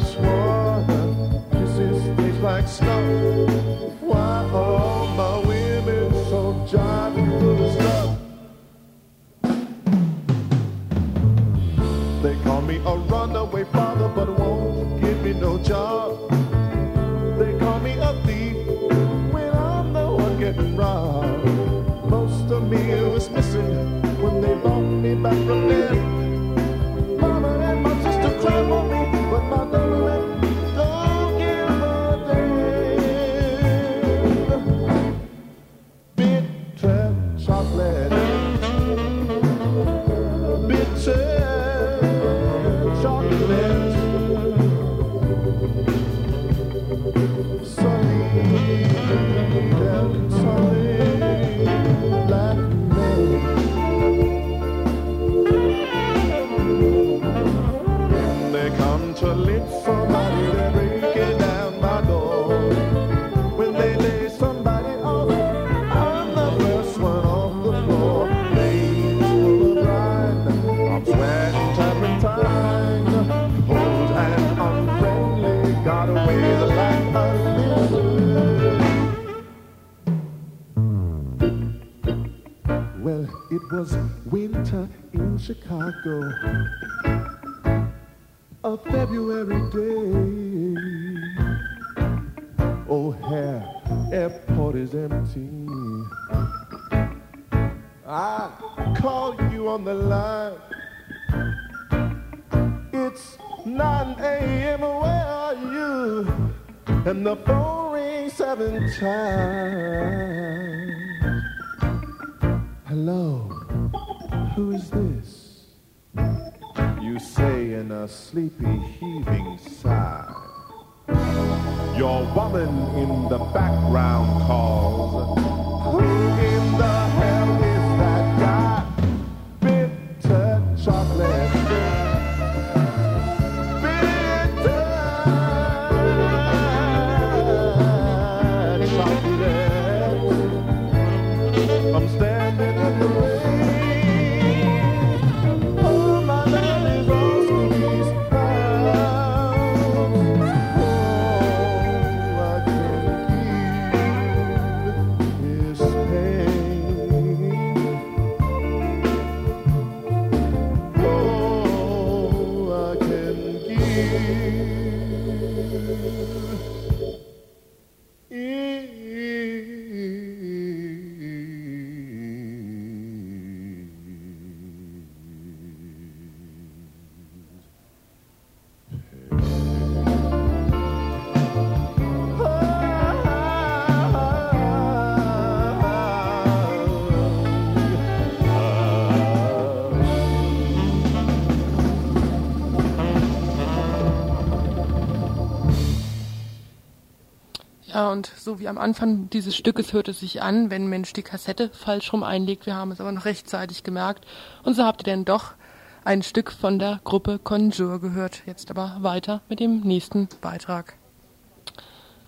ice water. Kisses taste like snow. Why are my women so jolly full of stuff? They call me a runaway father, but won't give me no job. Und so wie am Anfang dieses Stückes hört es sich an, wenn ein Mensch die Kassette falsch rum einlegt. Wir haben es aber noch rechtzeitig gemerkt. Und so habt ihr denn doch ein Stück von der Gruppe Conjure gehört. Jetzt aber weiter mit dem nächsten Beitrag.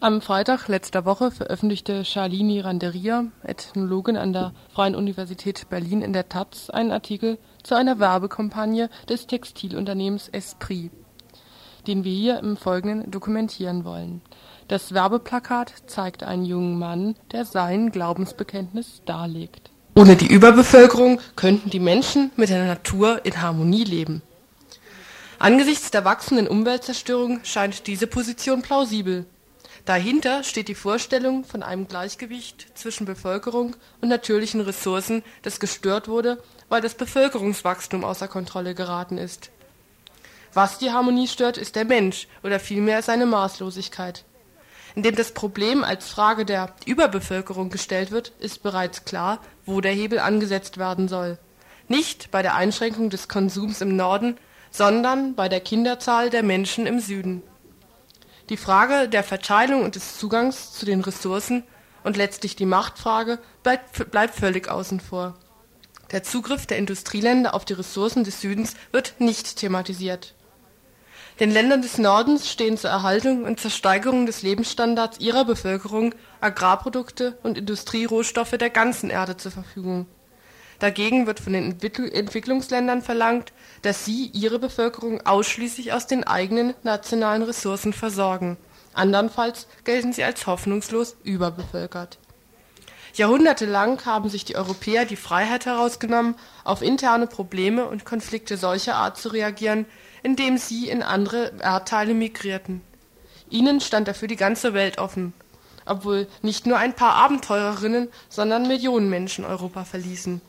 Am Freitag letzter Woche veröffentlichte Charlini Randeria, Ethnologin an der Freien Universität Berlin in der Taz, einen Artikel zu einer Werbekampagne des Textilunternehmens Esprit, den wir hier im Folgenden dokumentieren wollen. Das Werbeplakat zeigt einen jungen Mann, der sein Glaubensbekenntnis darlegt. Ohne die Überbevölkerung könnten die Menschen mit der Natur in Harmonie leben. Angesichts der wachsenden Umweltzerstörung scheint diese Position plausibel. Dahinter steht die Vorstellung von einem Gleichgewicht zwischen Bevölkerung und natürlichen Ressourcen, das gestört wurde, weil das Bevölkerungswachstum außer Kontrolle geraten ist. Was die Harmonie stört, ist der Mensch oder vielmehr seine Maßlosigkeit. Indem das Problem als Frage der Überbevölkerung gestellt wird, ist bereits klar, wo der Hebel angesetzt werden soll. Nicht bei der Einschränkung des Konsums im Norden, sondern bei der Kinderzahl der Menschen im Süden. Die Frage der Verteilung und des Zugangs zu den Ressourcen und letztlich die Machtfrage bleibt, bleibt völlig außen vor. Der Zugriff der Industrieländer auf die Ressourcen des Südens wird nicht thematisiert. Den Ländern des Nordens stehen zur Erhaltung und zur Steigerung des Lebensstandards ihrer Bevölkerung Agrarprodukte und Industrierohstoffe der ganzen Erde zur Verfügung. Dagegen wird von den Entwicklungsländern verlangt, dass sie ihre Bevölkerung ausschließlich aus den eigenen nationalen Ressourcen versorgen, andernfalls gelten sie als hoffnungslos überbevölkert. Jahrhundertelang haben sich die Europäer die Freiheit herausgenommen, auf interne Probleme und Konflikte solcher Art zu reagieren, indem sie in andere Erdteile migrierten. Ihnen stand dafür die ganze Welt offen, obwohl nicht nur ein paar Abenteurerinnen, sondern Millionen Menschen Europa verließen.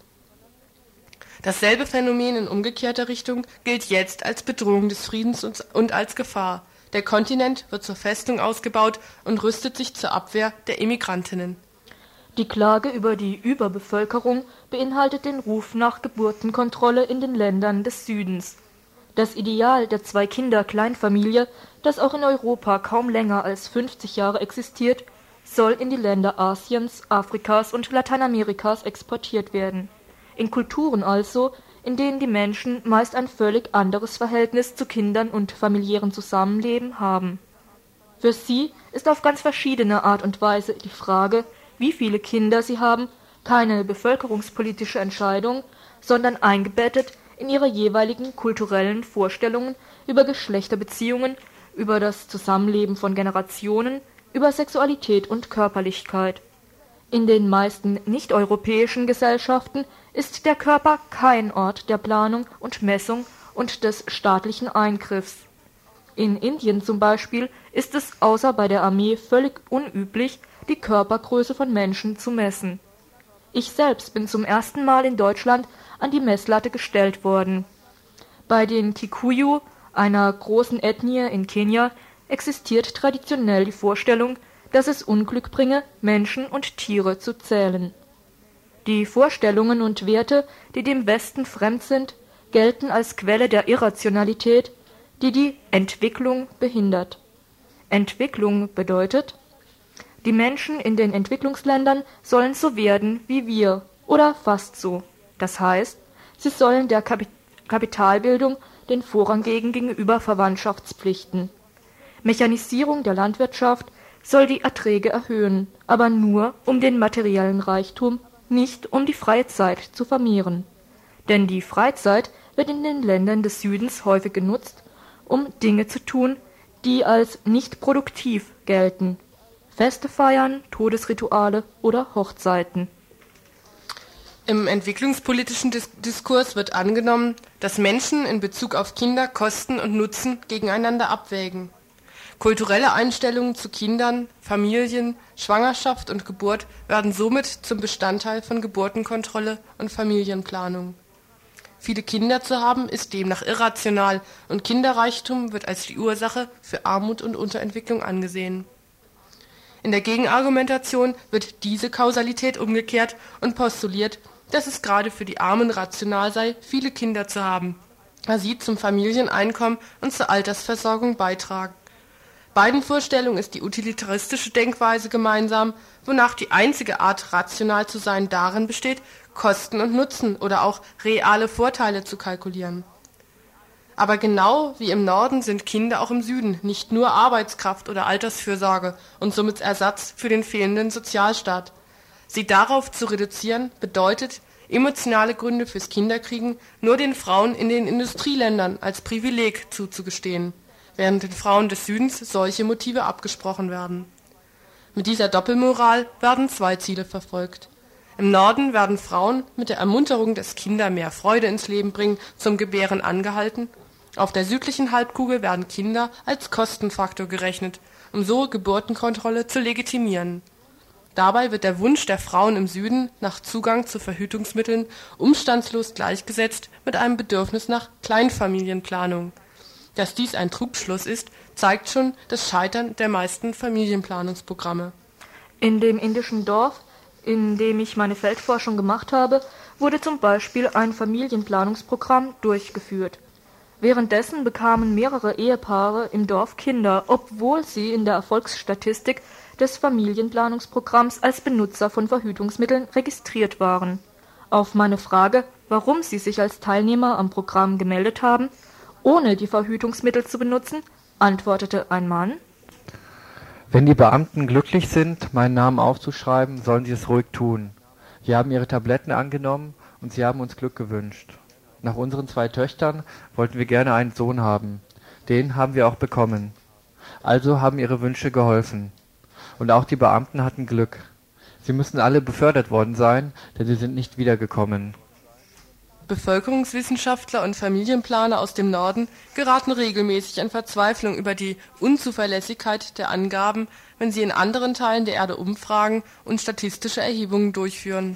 Dasselbe Phänomen in umgekehrter Richtung gilt jetzt als Bedrohung des Friedens und als Gefahr. Der Kontinent wird zur Festung ausgebaut und rüstet sich zur Abwehr der Immigrantinnen. Die Klage über die Überbevölkerung beinhaltet den Ruf nach Geburtenkontrolle in den Ländern des Südens. Das Ideal der Zwei-Kinder-Kleinfamilie, das auch in Europa kaum länger als 50 Jahre existiert, soll in die Länder Asiens, Afrikas und Lateinamerikas exportiert werden in Kulturen also, in denen die Menschen meist ein völlig anderes Verhältnis zu Kindern und familiärem Zusammenleben haben. Für sie ist auf ganz verschiedene Art und Weise die Frage, wie viele Kinder sie haben, keine bevölkerungspolitische Entscheidung, sondern eingebettet in ihre jeweiligen kulturellen Vorstellungen über Geschlechterbeziehungen, über das Zusammenleben von Generationen, über Sexualität und Körperlichkeit. In den meisten nicht-europäischen Gesellschaften ist der Körper kein Ort der Planung und Messung und des staatlichen Eingriffs. In Indien zum Beispiel ist es außer bei der Armee völlig unüblich, die Körpergröße von Menschen zu messen. Ich selbst bin zum ersten Mal in Deutschland an die Messlatte gestellt worden. Bei den Kikuyu, einer großen Ethnie in Kenia, existiert traditionell die Vorstellung, dass es Unglück bringe, Menschen und Tiere zu zählen. Die Vorstellungen und Werte, die dem Westen fremd sind, gelten als Quelle der Irrationalität, die die Entwicklung behindert. Entwicklung bedeutet, die Menschen in den Entwicklungsländern sollen so werden wie wir oder fast so. Das heißt, sie sollen der Kapitalbildung den Vorrang geben gegenüber Verwandtschaftspflichten. Mechanisierung der Landwirtschaft soll die Erträge erhöhen, aber nur um den materiellen Reichtum nicht um die Freizeit zu vermehren. Denn die Freizeit wird in den Ländern des Südens häufig genutzt, um Dinge zu tun, die als nicht produktiv gelten. Feste feiern, Todesrituale oder Hochzeiten. Im entwicklungspolitischen Diskurs wird angenommen, dass Menschen in Bezug auf Kinder Kosten und Nutzen gegeneinander abwägen. Kulturelle Einstellungen zu Kindern, Familien, Schwangerschaft und Geburt werden somit zum Bestandteil von Geburtenkontrolle und Familienplanung. Viele Kinder zu haben, ist demnach irrational und Kinderreichtum wird als die Ursache für Armut und Unterentwicklung angesehen. In der Gegenargumentation wird diese Kausalität umgekehrt und postuliert, dass es gerade für die Armen rational sei, viele Kinder zu haben, da sie zum Familieneinkommen und zur Altersversorgung beitragen. Beiden Vorstellungen ist die utilitaristische Denkweise gemeinsam, wonach die einzige Art, rational zu sein, darin besteht, Kosten und Nutzen oder auch reale Vorteile zu kalkulieren. Aber genau wie im Norden sind Kinder auch im Süden nicht nur Arbeitskraft oder Altersfürsorge und somit Ersatz für den fehlenden Sozialstaat. Sie darauf zu reduzieren, bedeutet, emotionale Gründe fürs Kinderkriegen nur den Frauen in den Industrieländern als Privileg zuzugestehen während den Frauen des Südens solche Motive abgesprochen werden. Mit dieser Doppelmoral werden zwei Ziele verfolgt. Im Norden werden Frauen mit der Ermunterung, dass Kinder mehr Freude ins Leben bringen, zum Gebären angehalten Auf der südlichen Halbkugel werden Kinder als Kostenfaktor gerechnet, um so Geburtenkontrolle zu legitimieren. Dabei wird der Wunsch der Frauen im Süden nach Zugang zu Verhütungsmitteln umstandslos gleichgesetzt mit einem Bedürfnis nach Kleinfamilienplanung. Dass dies ein Trugschluss ist, zeigt schon das Scheitern der meisten Familienplanungsprogramme. In dem indischen Dorf, in dem ich meine Feldforschung gemacht habe, wurde zum Beispiel ein Familienplanungsprogramm durchgeführt. Währenddessen bekamen mehrere Ehepaare im Dorf Kinder, obwohl sie in der Erfolgsstatistik des Familienplanungsprogramms als Benutzer von Verhütungsmitteln registriert waren. Auf meine Frage, warum sie sich als Teilnehmer am Programm gemeldet haben, ohne die Verhütungsmittel zu benutzen, antwortete ein Mann Wenn die Beamten glücklich sind, meinen Namen aufzuschreiben, sollen sie es ruhig tun. Sie haben ihre Tabletten angenommen und sie haben uns Glück gewünscht. Nach unseren zwei Töchtern wollten wir gerne einen Sohn haben. Den haben wir auch bekommen. Also haben ihre Wünsche geholfen. Und auch die Beamten hatten Glück. Sie müssen alle befördert worden sein, denn sie sind nicht wiedergekommen. Bevölkerungswissenschaftler und Familienplaner aus dem Norden geraten regelmäßig in Verzweiflung über die Unzuverlässigkeit der Angaben, wenn sie in anderen Teilen der Erde umfragen und statistische Erhebungen durchführen.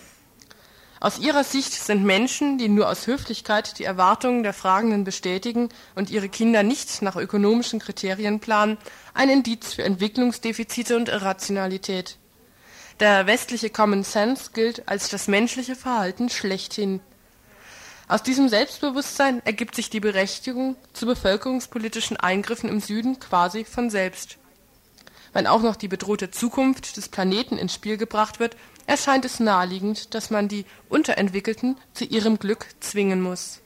Aus ihrer Sicht sind Menschen, die nur aus Höflichkeit die Erwartungen der Fragenden bestätigen und ihre Kinder nicht nach ökonomischen Kriterien planen, ein Indiz für Entwicklungsdefizite und Irrationalität. Der westliche Common Sense gilt als das menschliche Verhalten schlechthin. Aus diesem Selbstbewusstsein ergibt sich die Berechtigung zu bevölkerungspolitischen Eingriffen im Süden quasi von selbst. Wenn auch noch die bedrohte Zukunft des Planeten ins Spiel gebracht wird, erscheint es naheliegend, dass man die Unterentwickelten zu ihrem Glück zwingen muss.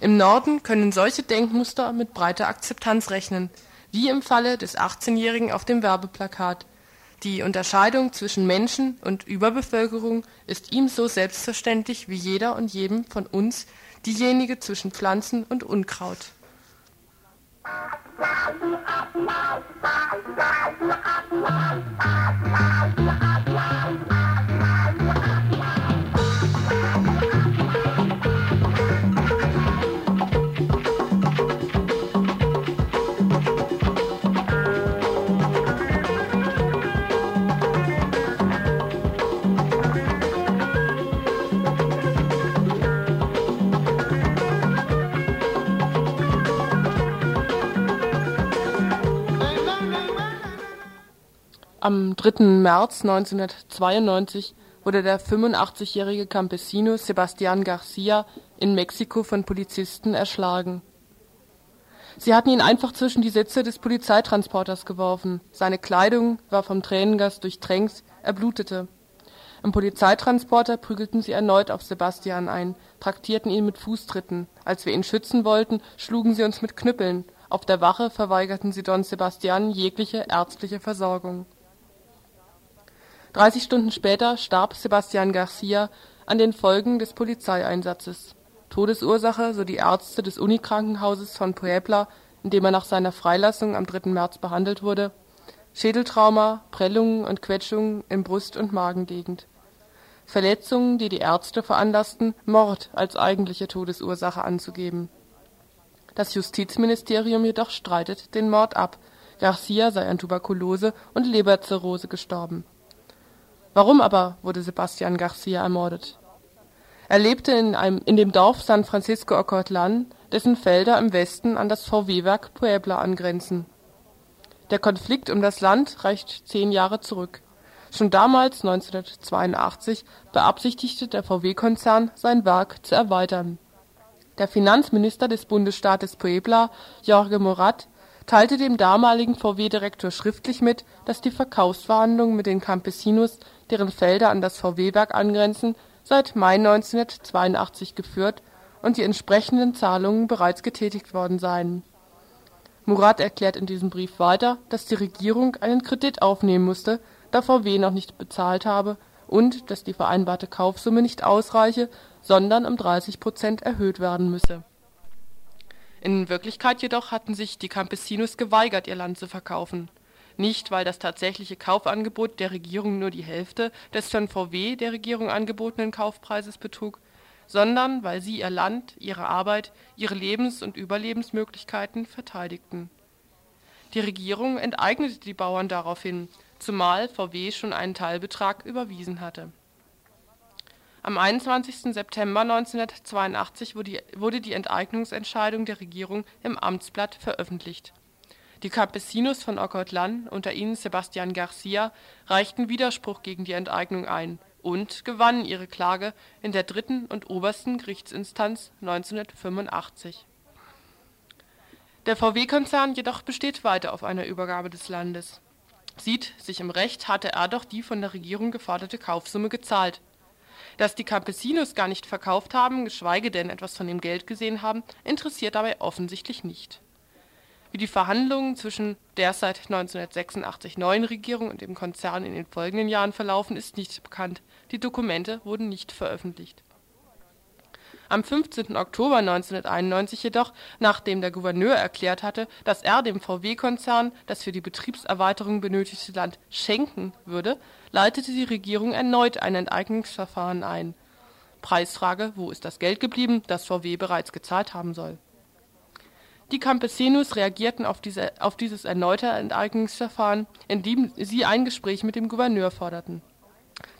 Im Norden können solche Denkmuster mit breiter Akzeptanz rechnen, wie im Falle des 18-Jährigen auf dem Werbeplakat. Die Unterscheidung zwischen Menschen und Überbevölkerung ist ihm so selbstverständlich wie jeder und jedem von uns diejenige zwischen Pflanzen und Unkraut. Am 3. März 1992 wurde der 85-jährige Campesino Sebastián García in Mexiko von Polizisten erschlagen. Sie hatten ihn einfach zwischen die Sitze des Polizeitransporters geworfen. Seine Kleidung war vom Tränengas durchtränkt, er blutete. Im Polizeitransporter prügelten sie erneut auf Sebastian ein, traktierten ihn mit Fußtritten. Als wir ihn schützen wollten, schlugen sie uns mit Knüppeln. Auf der Wache verweigerten sie Don Sebastian jegliche ärztliche Versorgung 30 Stunden später starb Sebastián García an den Folgen des Polizeieinsatzes. Todesursache, so die Ärzte des Unikrankenhauses von Puebla, in dem er nach seiner Freilassung am 3. März behandelt wurde, Schädeltrauma, Prellungen und Quetschungen in Brust und Magengegend. Verletzungen, die die Ärzte veranlassten, Mord als eigentliche Todesursache anzugeben. Das Justizministerium jedoch streitet den Mord ab, Garcia sei an Tuberkulose und Leberzirrhose gestorben Warum aber wurde Sebastián García ermordet? Er lebte in, einem, in dem Dorf San Francisco Ocotlán, dessen Felder im Westen an das VW-Werk Puebla angrenzen. Der Konflikt um das Land reicht zehn Jahre zurück. Schon damals, 1982, beabsichtigte der VW-Konzern, sein Werk zu erweitern. Der Finanzminister des Bundesstaates Puebla, Jorge Morat, teilte dem damaligen VW-Direktor schriftlich mit, dass die Verkaufsverhandlungen mit den Campesinos deren Felder an das VW-Werk angrenzen, seit Mai 1982 geführt und die entsprechenden Zahlungen bereits getätigt worden seien. Murat erklärt in diesem Brief weiter, dass die Regierung einen Kredit aufnehmen musste, da VW noch nicht bezahlt habe und dass die vereinbarte Kaufsumme nicht ausreiche, sondern um 30 Prozent erhöht werden müsse. In Wirklichkeit jedoch hatten sich die Campesinos geweigert, ihr Land zu verkaufen nicht, weil das tatsächliche Kaufangebot der Regierung nur die Hälfte des von VW der Regierung angebotenen Kaufpreises betrug, sondern weil sie ihr Land, ihre Arbeit, ihre Lebens- und Überlebensmöglichkeiten verteidigten. Die Regierung enteignete die Bauern daraufhin, zumal VW schon einen Teilbetrag überwiesen hatte. Am 21. September 1982 wurde die Enteignungsentscheidung der Regierung im Amtsblatt veröffentlicht. Die Campesinos von Ocotlán, unter ihnen Sebastián García, reichten Widerspruch gegen die Enteignung ein und gewannen ihre Klage in der dritten und obersten Gerichtsinstanz 1985. Der VW-Konzern jedoch besteht weiter auf einer Übergabe des Landes. Sieht sich im Recht, hatte er doch die von der Regierung geforderte Kaufsumme gezahlt. Dass die Campesinos gar nicht verkauft haben, geschweige denn etwas von dem Geld gesehen haben, interessiert dabei offensichtlich nicht. Wie die Verhandlungen zwischen der seit 1986 neuen Regierung und dem Konzern in den folgenden Jahren verlaufen, ist nicht bekannt, die Dokumente wurden nicht veröffentlicht. Am 15. Oktober 1991 jedoch, nachdem der Gouverneur erklärt hatte, dass er dem VW-Konzern das für die Betriebserweiterung benötigte Land schenken würde, leitete die Regierung erneut ein Enteignungsverfahren ein. Preisfrage: Wo ist das Geld geblieben, das VW bereits gezahlt haben soll die Campesinos reagierten auf, diese, auf dieses erneute Enteignungsverfahren, indem sie ein Gespräch mit dem Gouverneur forderten.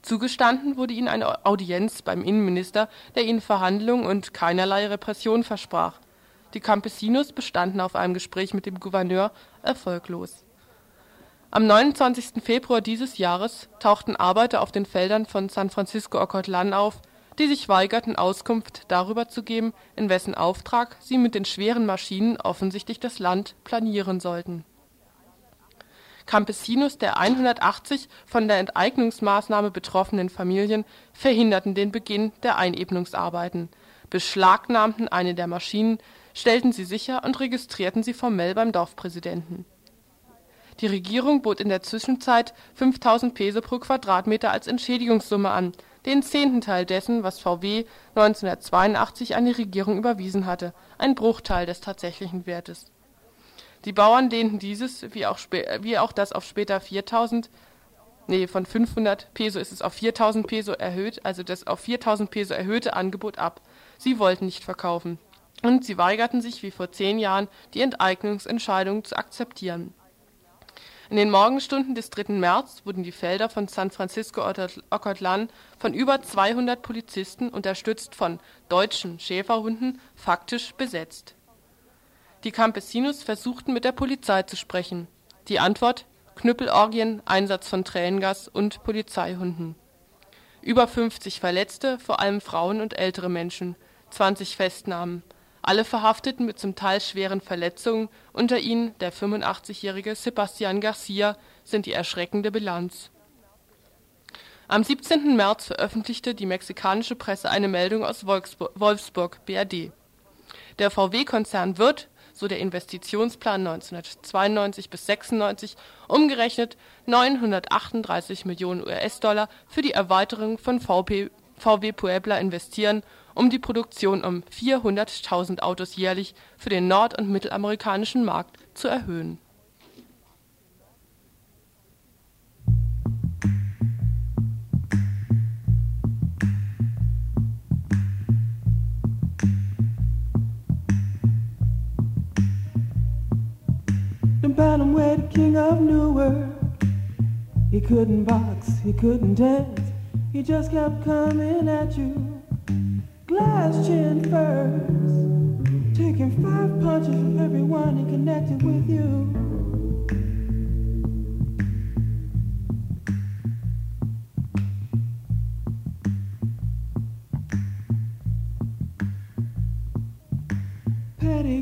Zugestanden wurde ihnen eine Audienz beim Innenminister, der ihnen Verhandlungen und keinerlei Repression versprach. Die Campesinos bestanden auf einem Gespräch mit dem Gouverneur erfolglos. Am 29. Februar dieses Jahres tauchten Arbeiter auf den Feldern von San Francisco Ocotlán auf die sich weigerten, Auskunft darüber zu geben, in wessen Auftrag sie mit den schweren Maschinen offensichtlich das Land planieren sollten. Campesinos der 180 von der Enteignungsmaßnahme betroffenen Familien verhinderten den Beginn der Einebnungsarbeiten, beschlagnahmten eine der Maschinen, stellten sie sicher und registrierten sie formell beim Dorfpräsidenten. Die Regierung bot in der Zwischenzeit 5000 Peso pro Quadratmeter als Entschädigungssumme an den zehnten Teil dessen, was VW 1982 an die Regierung überwiesen hatte, ein Bruchteil des tatsächlichen Wertes. Die Bauern lehnten dieses, wie auch, wie auch das auf später 4000, nee, von 500 Peso ist es auf 4000 Peso erhöht, also das auf 4000 Peso erhöhte Angebot ab. Sie wollten nicht verkaufen. Und sie weigerten sich, wie vor zehn Jahren, die Enteignungsentscheidung zu akzeptieren in den Morgenstunden des 3. März wurden die Felder von San Francisco Ocotlán von über 200 Polizisten, unterstützt von deutschen Schäferhunden, faktisch besetzt. Die Campesinos versuchten mit der Polizei zu sprechen. Die Antwort: Knüppelorgien, Einsatz von Tränengas und Polizeihunden. Über 50 Verletzte, vor allem Frauen und ältere Menschen, 20 Festnahmen alle Verhafteten mit zum Teil schweren Verletzungen, unter ihnen der 85-jährige Sebastián García, sind die erschreckende Bilanz. Am 17. März veröffentlichte die mexikanische Presse eine Meldung aus Wolfsburg (BRD). Der VW-Konzern wird, so der Investitionsplan 1992 bis 96, umgerechnet 938 Millionen US-Dollar für die Erweiterung von VW Puebla investieren um die Produktion um 400.000 Autos jährlich für den nord und mittelamerikanischen Markt zu erhöhen. Way the king of Newark. He couldn't box, he couldn't dance, he just kept coming at you. Glass chin first, taking five punches from everyone and connecting with you.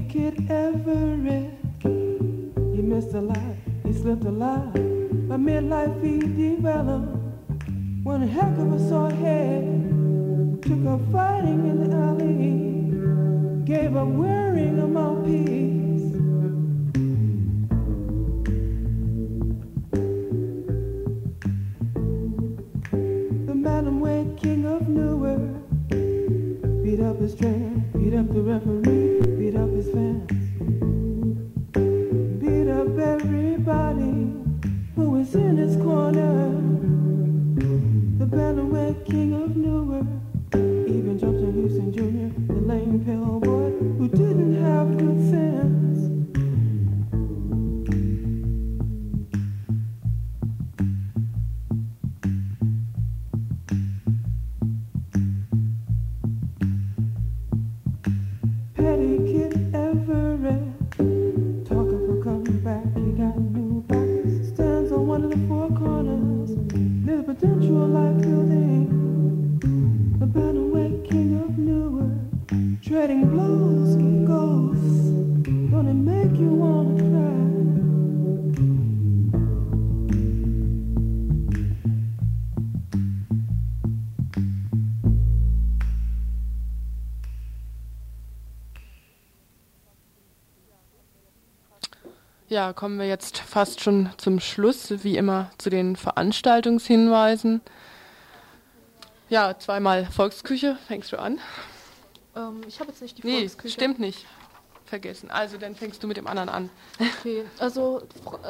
Kid Everett, he missed a lot, he slipped a lot. By midlife he developed one heck of a sore head. Took up fighting in the alley, gave up wearing a mouthpiece. The Madam Wade, king of Newark, beat up his trainer, beat up the referee, beat up his fans, beat up everybody who was in his corner. four corners, live potential life. Ja, kommen wir jetzt fast schon zum Schluss, wie immer zu den Veranstaltungshinweisen. Ja, zweimal Volksküche, fängst du an? Ähm, ich habe jetzt nicht die Nee, Volksküche. stimmt nicht. Vergessen. Also dann fängst du mit dem anderen an. Okay, also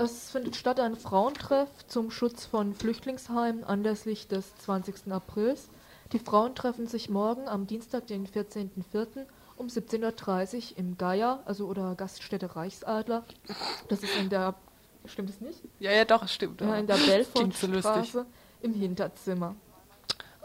es findet statt ein Frauentreff zum Schutz von Flüchtlingsheimen anlässlich des 20. Aprils. Die Frauen treffen sich morgen am Dienstag, den 14.04. um 17.30 Uhr im Geier, also oder Gaststätte Reichsadler. Das ist in der, stimmt es nicht? Ja, ja, doch, es stimmt. Ja, in der Klingt so. Belfortstraße im Hinterzimmer.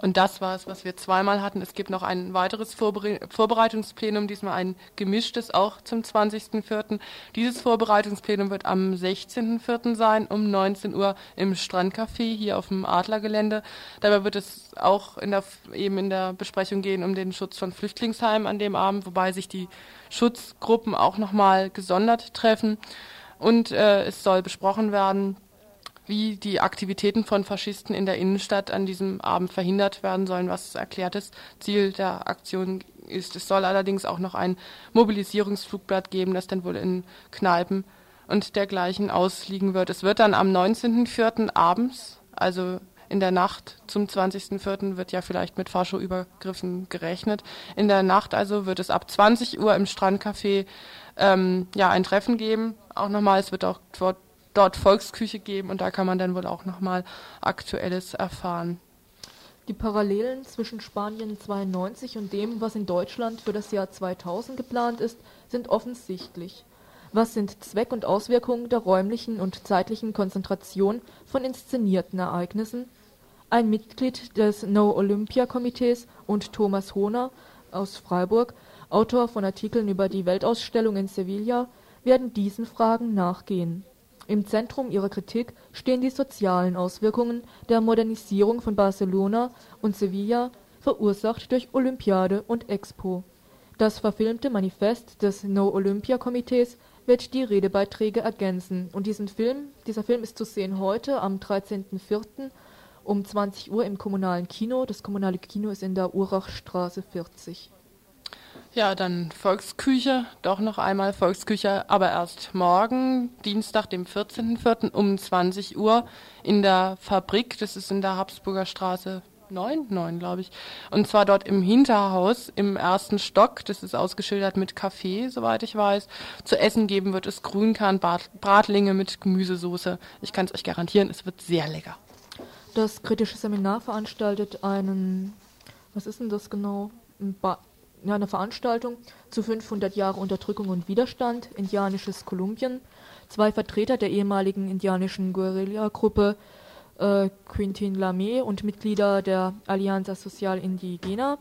Und das war es, was wir zweimal hatten. Es gibt noch ein weiteres Vorbere Vorbereitungsplenum, diesmal ein gemischtes, auch zum 20.04. Dieses Vorbereitungsplenum wird am 16.04. sein, um 19 Uhr im Strandcafé hier auf dem Adlergelände. Dabei wird es auch in der, eben in der Besprechung gehen um den Schutz von Flüchtlingsheimen an dem Abend, wobei sich die Schutzgruppen auch nochmal gesondert treffen. Und äh, es soll besprochen werden, wie die Aktivitäten von Faschisten in der Innenstadt an diesem Abend verhindert werden sollen, was erklärtes Ziel der Aktion ist. Es soll allerdings auch noch ein Mobilisierungsflugblatt geben, das dann wohl in Kneipen und dergleichen ausliegen wird. Es wird dann am 19.04. abends, also in der Nacht zum 20.04. wird ja vielleicht mit Fascho-Übergriffen gerechnet. In der Nacht also wird es ab 20 Uhr im Strandcafé ähm, ja, ein Treffen geben. Auch nochmal, es wird auch dort, dort Volksküche geben und da kann man dann wohl auch nochmal Aktuelles erfahren. Die Parallelen zwischen Spanien 92 und dem, was in Deutschland für das Jahr 2000 geplant ist, sind offensichtlich. Was sind Zweck und Auswirkungen der räumlichen und zeitlichen Konzentration von inszenierten Ereignissen? Ein Mitglied des No-Olympia-Komitees und Thomas Hohner aus Freiburg, Autor von Artikeln über die Weltausstellung in Sevilla, werden diesen Fragen nachgehen. Im Zentrum ihrer Kritik stehen die sozialen Auswirkungen der Modernisierung von Barcelona und Sevilla, verursacht durch Olympiade und Expo. Das verfilmte Manifest des No-Olympia-Komitees wird die Redebeiträge ergänzen. Und diesen Film, dieser Film ist zu sehen heute am 13.04. um 20 Uhr im kommunalen Kino. Das kommunale Kino ist in der Urachstraße 40. Ja, dann Volksküche, doch noch einmal Volksküche, aber erst morgen, Dienstag, dem 14.04. um 20 Uhr in der Fabrik, das ist in der Habsburger Straße 9, 9 glaube ich. Und zwar dort im Hinterhaus im ersten Stock, das ist ausgeschildert mit Kaffee, soweit ich weiß. Zu essen geben wird es Grünkern, Bratlinge mit Gemüsesoße. Ich kann es euch garantieren, es wird sehr lecker. Das kritische Seminar veranstaltet einen, was ist denn das genau? Ein ba ja, eine Veranstaltung zu 500 Jahre Unterdrückung und Widerstand, indianisches Kolumbien. Zwei Vertreter der ehemaligen indianischen Guerilla-Gruppe äh, Quintin Lamé und Mitglieder der Alianza Social Indigena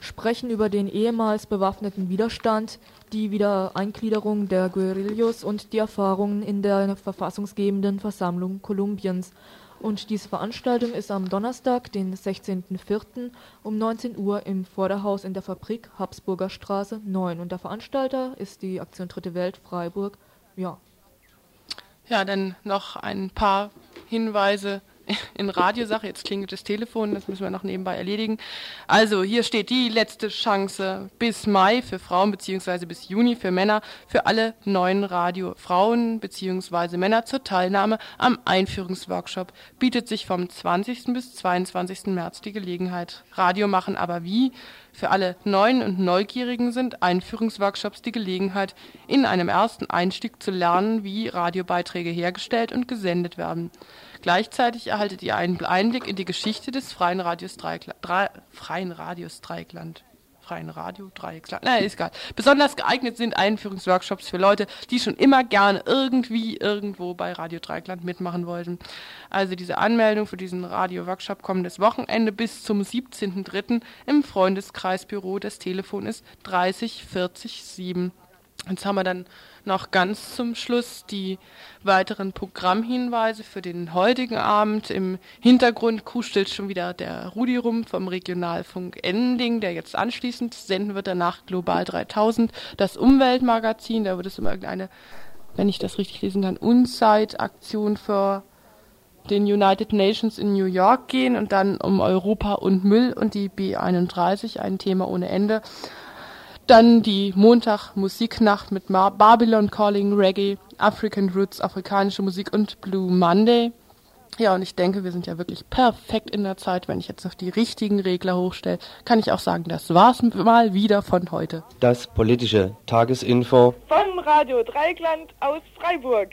sprechen über den ehemals bewaffneten Widerstand, die Wiedereingliederung der Guerillos und die Erfahrungen in der verfassungsgebenden Versammlung Kolumbiens. Und diese Veranstaltung ist am Donnerstag, den 16.04. um 19 Uhr im Vorderhaus in der Fabrik Habsburger Straße 9. Und der Veranstalter ist die Aktion Dritte Welt Freiburg. Ja. Ja, dann noch ein paar Hinweise in Radiosache. Jetzt klingelt das Telefon, das müssen wir noch nebenbei erledigen. Also hier steht die letzte Chance bis Mai für Frauen beziehungsweise bis Juni für Männer für alle neuen Radio Frauen beziehungsweise Männer zur Teilnahme am Einführungsworkshop. Bietet sich vom 20. bis 22. März die Gelegenheit. Radio machen aber wie? Für alle Neuen und Neugierigen sind Einführungsworkshops die Gelegenheit, in einem ersten Einstieg zu lernen, wie Radiobeiträge hergestellt und gesendet werden. Gleichzeitig erhaltet ihr einen Einblick in die Geschichte des Freien Radios Dreikland. Freien Radios Dreikland. freien Radio Dreieckland. Naja, ist egal. Besonders geeignet sind Einführungsworkshops für Leute, die schon immer gerne irgendwie irgendwo bei Radio Dreieckland mitmachen wollten. Also diese Anmeldung für diesen Radio-Workshop kommendes Wochenende bis zum 17.03. im Freundeskreisbüro. Das Telefon ist 30 40 7. Jetzt haben wir dann noch ganz zum Schluss die weiteren Programmhinweise für den heutigen Abend. Im Hintergrund kuschelt schon wieder der Rudi rum vom Regionalfunk Ending, der jetzt anschließend senden wird danach Global 3000, das Umweltmagazin. Da wird es um irgendeine, wenn ich das richtig lesen kann, Unsight-Aktion für den United Nations in New York gehen und dann um Europa und Müll und die B31, ein Thema ohne Ende. Dann die Montag Musiknacht mit Mar Babylon Calling Reggae, African Roots, afrikanische Musik und Blue Monday. Ja, und ich denke, wir sind ja wirklich perfekt in der Zeit. Wenn ich jetzt noch die richtigen Regler hochstelle, kann ich auch sagen, das war's mal wieder von heute. Das politische Tagesinfo Von Radio Dreieckland aus Freiburg.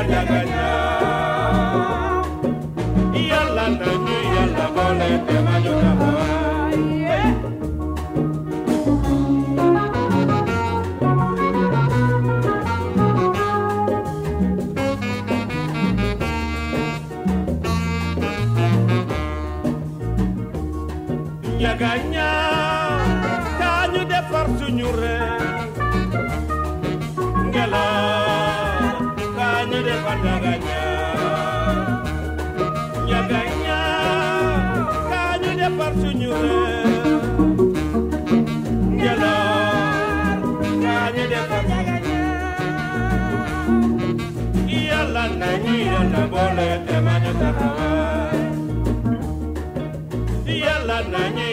Yalla, yalla, yalla, yalla, yalla, yalla. I'm not temanya tarawa yala nani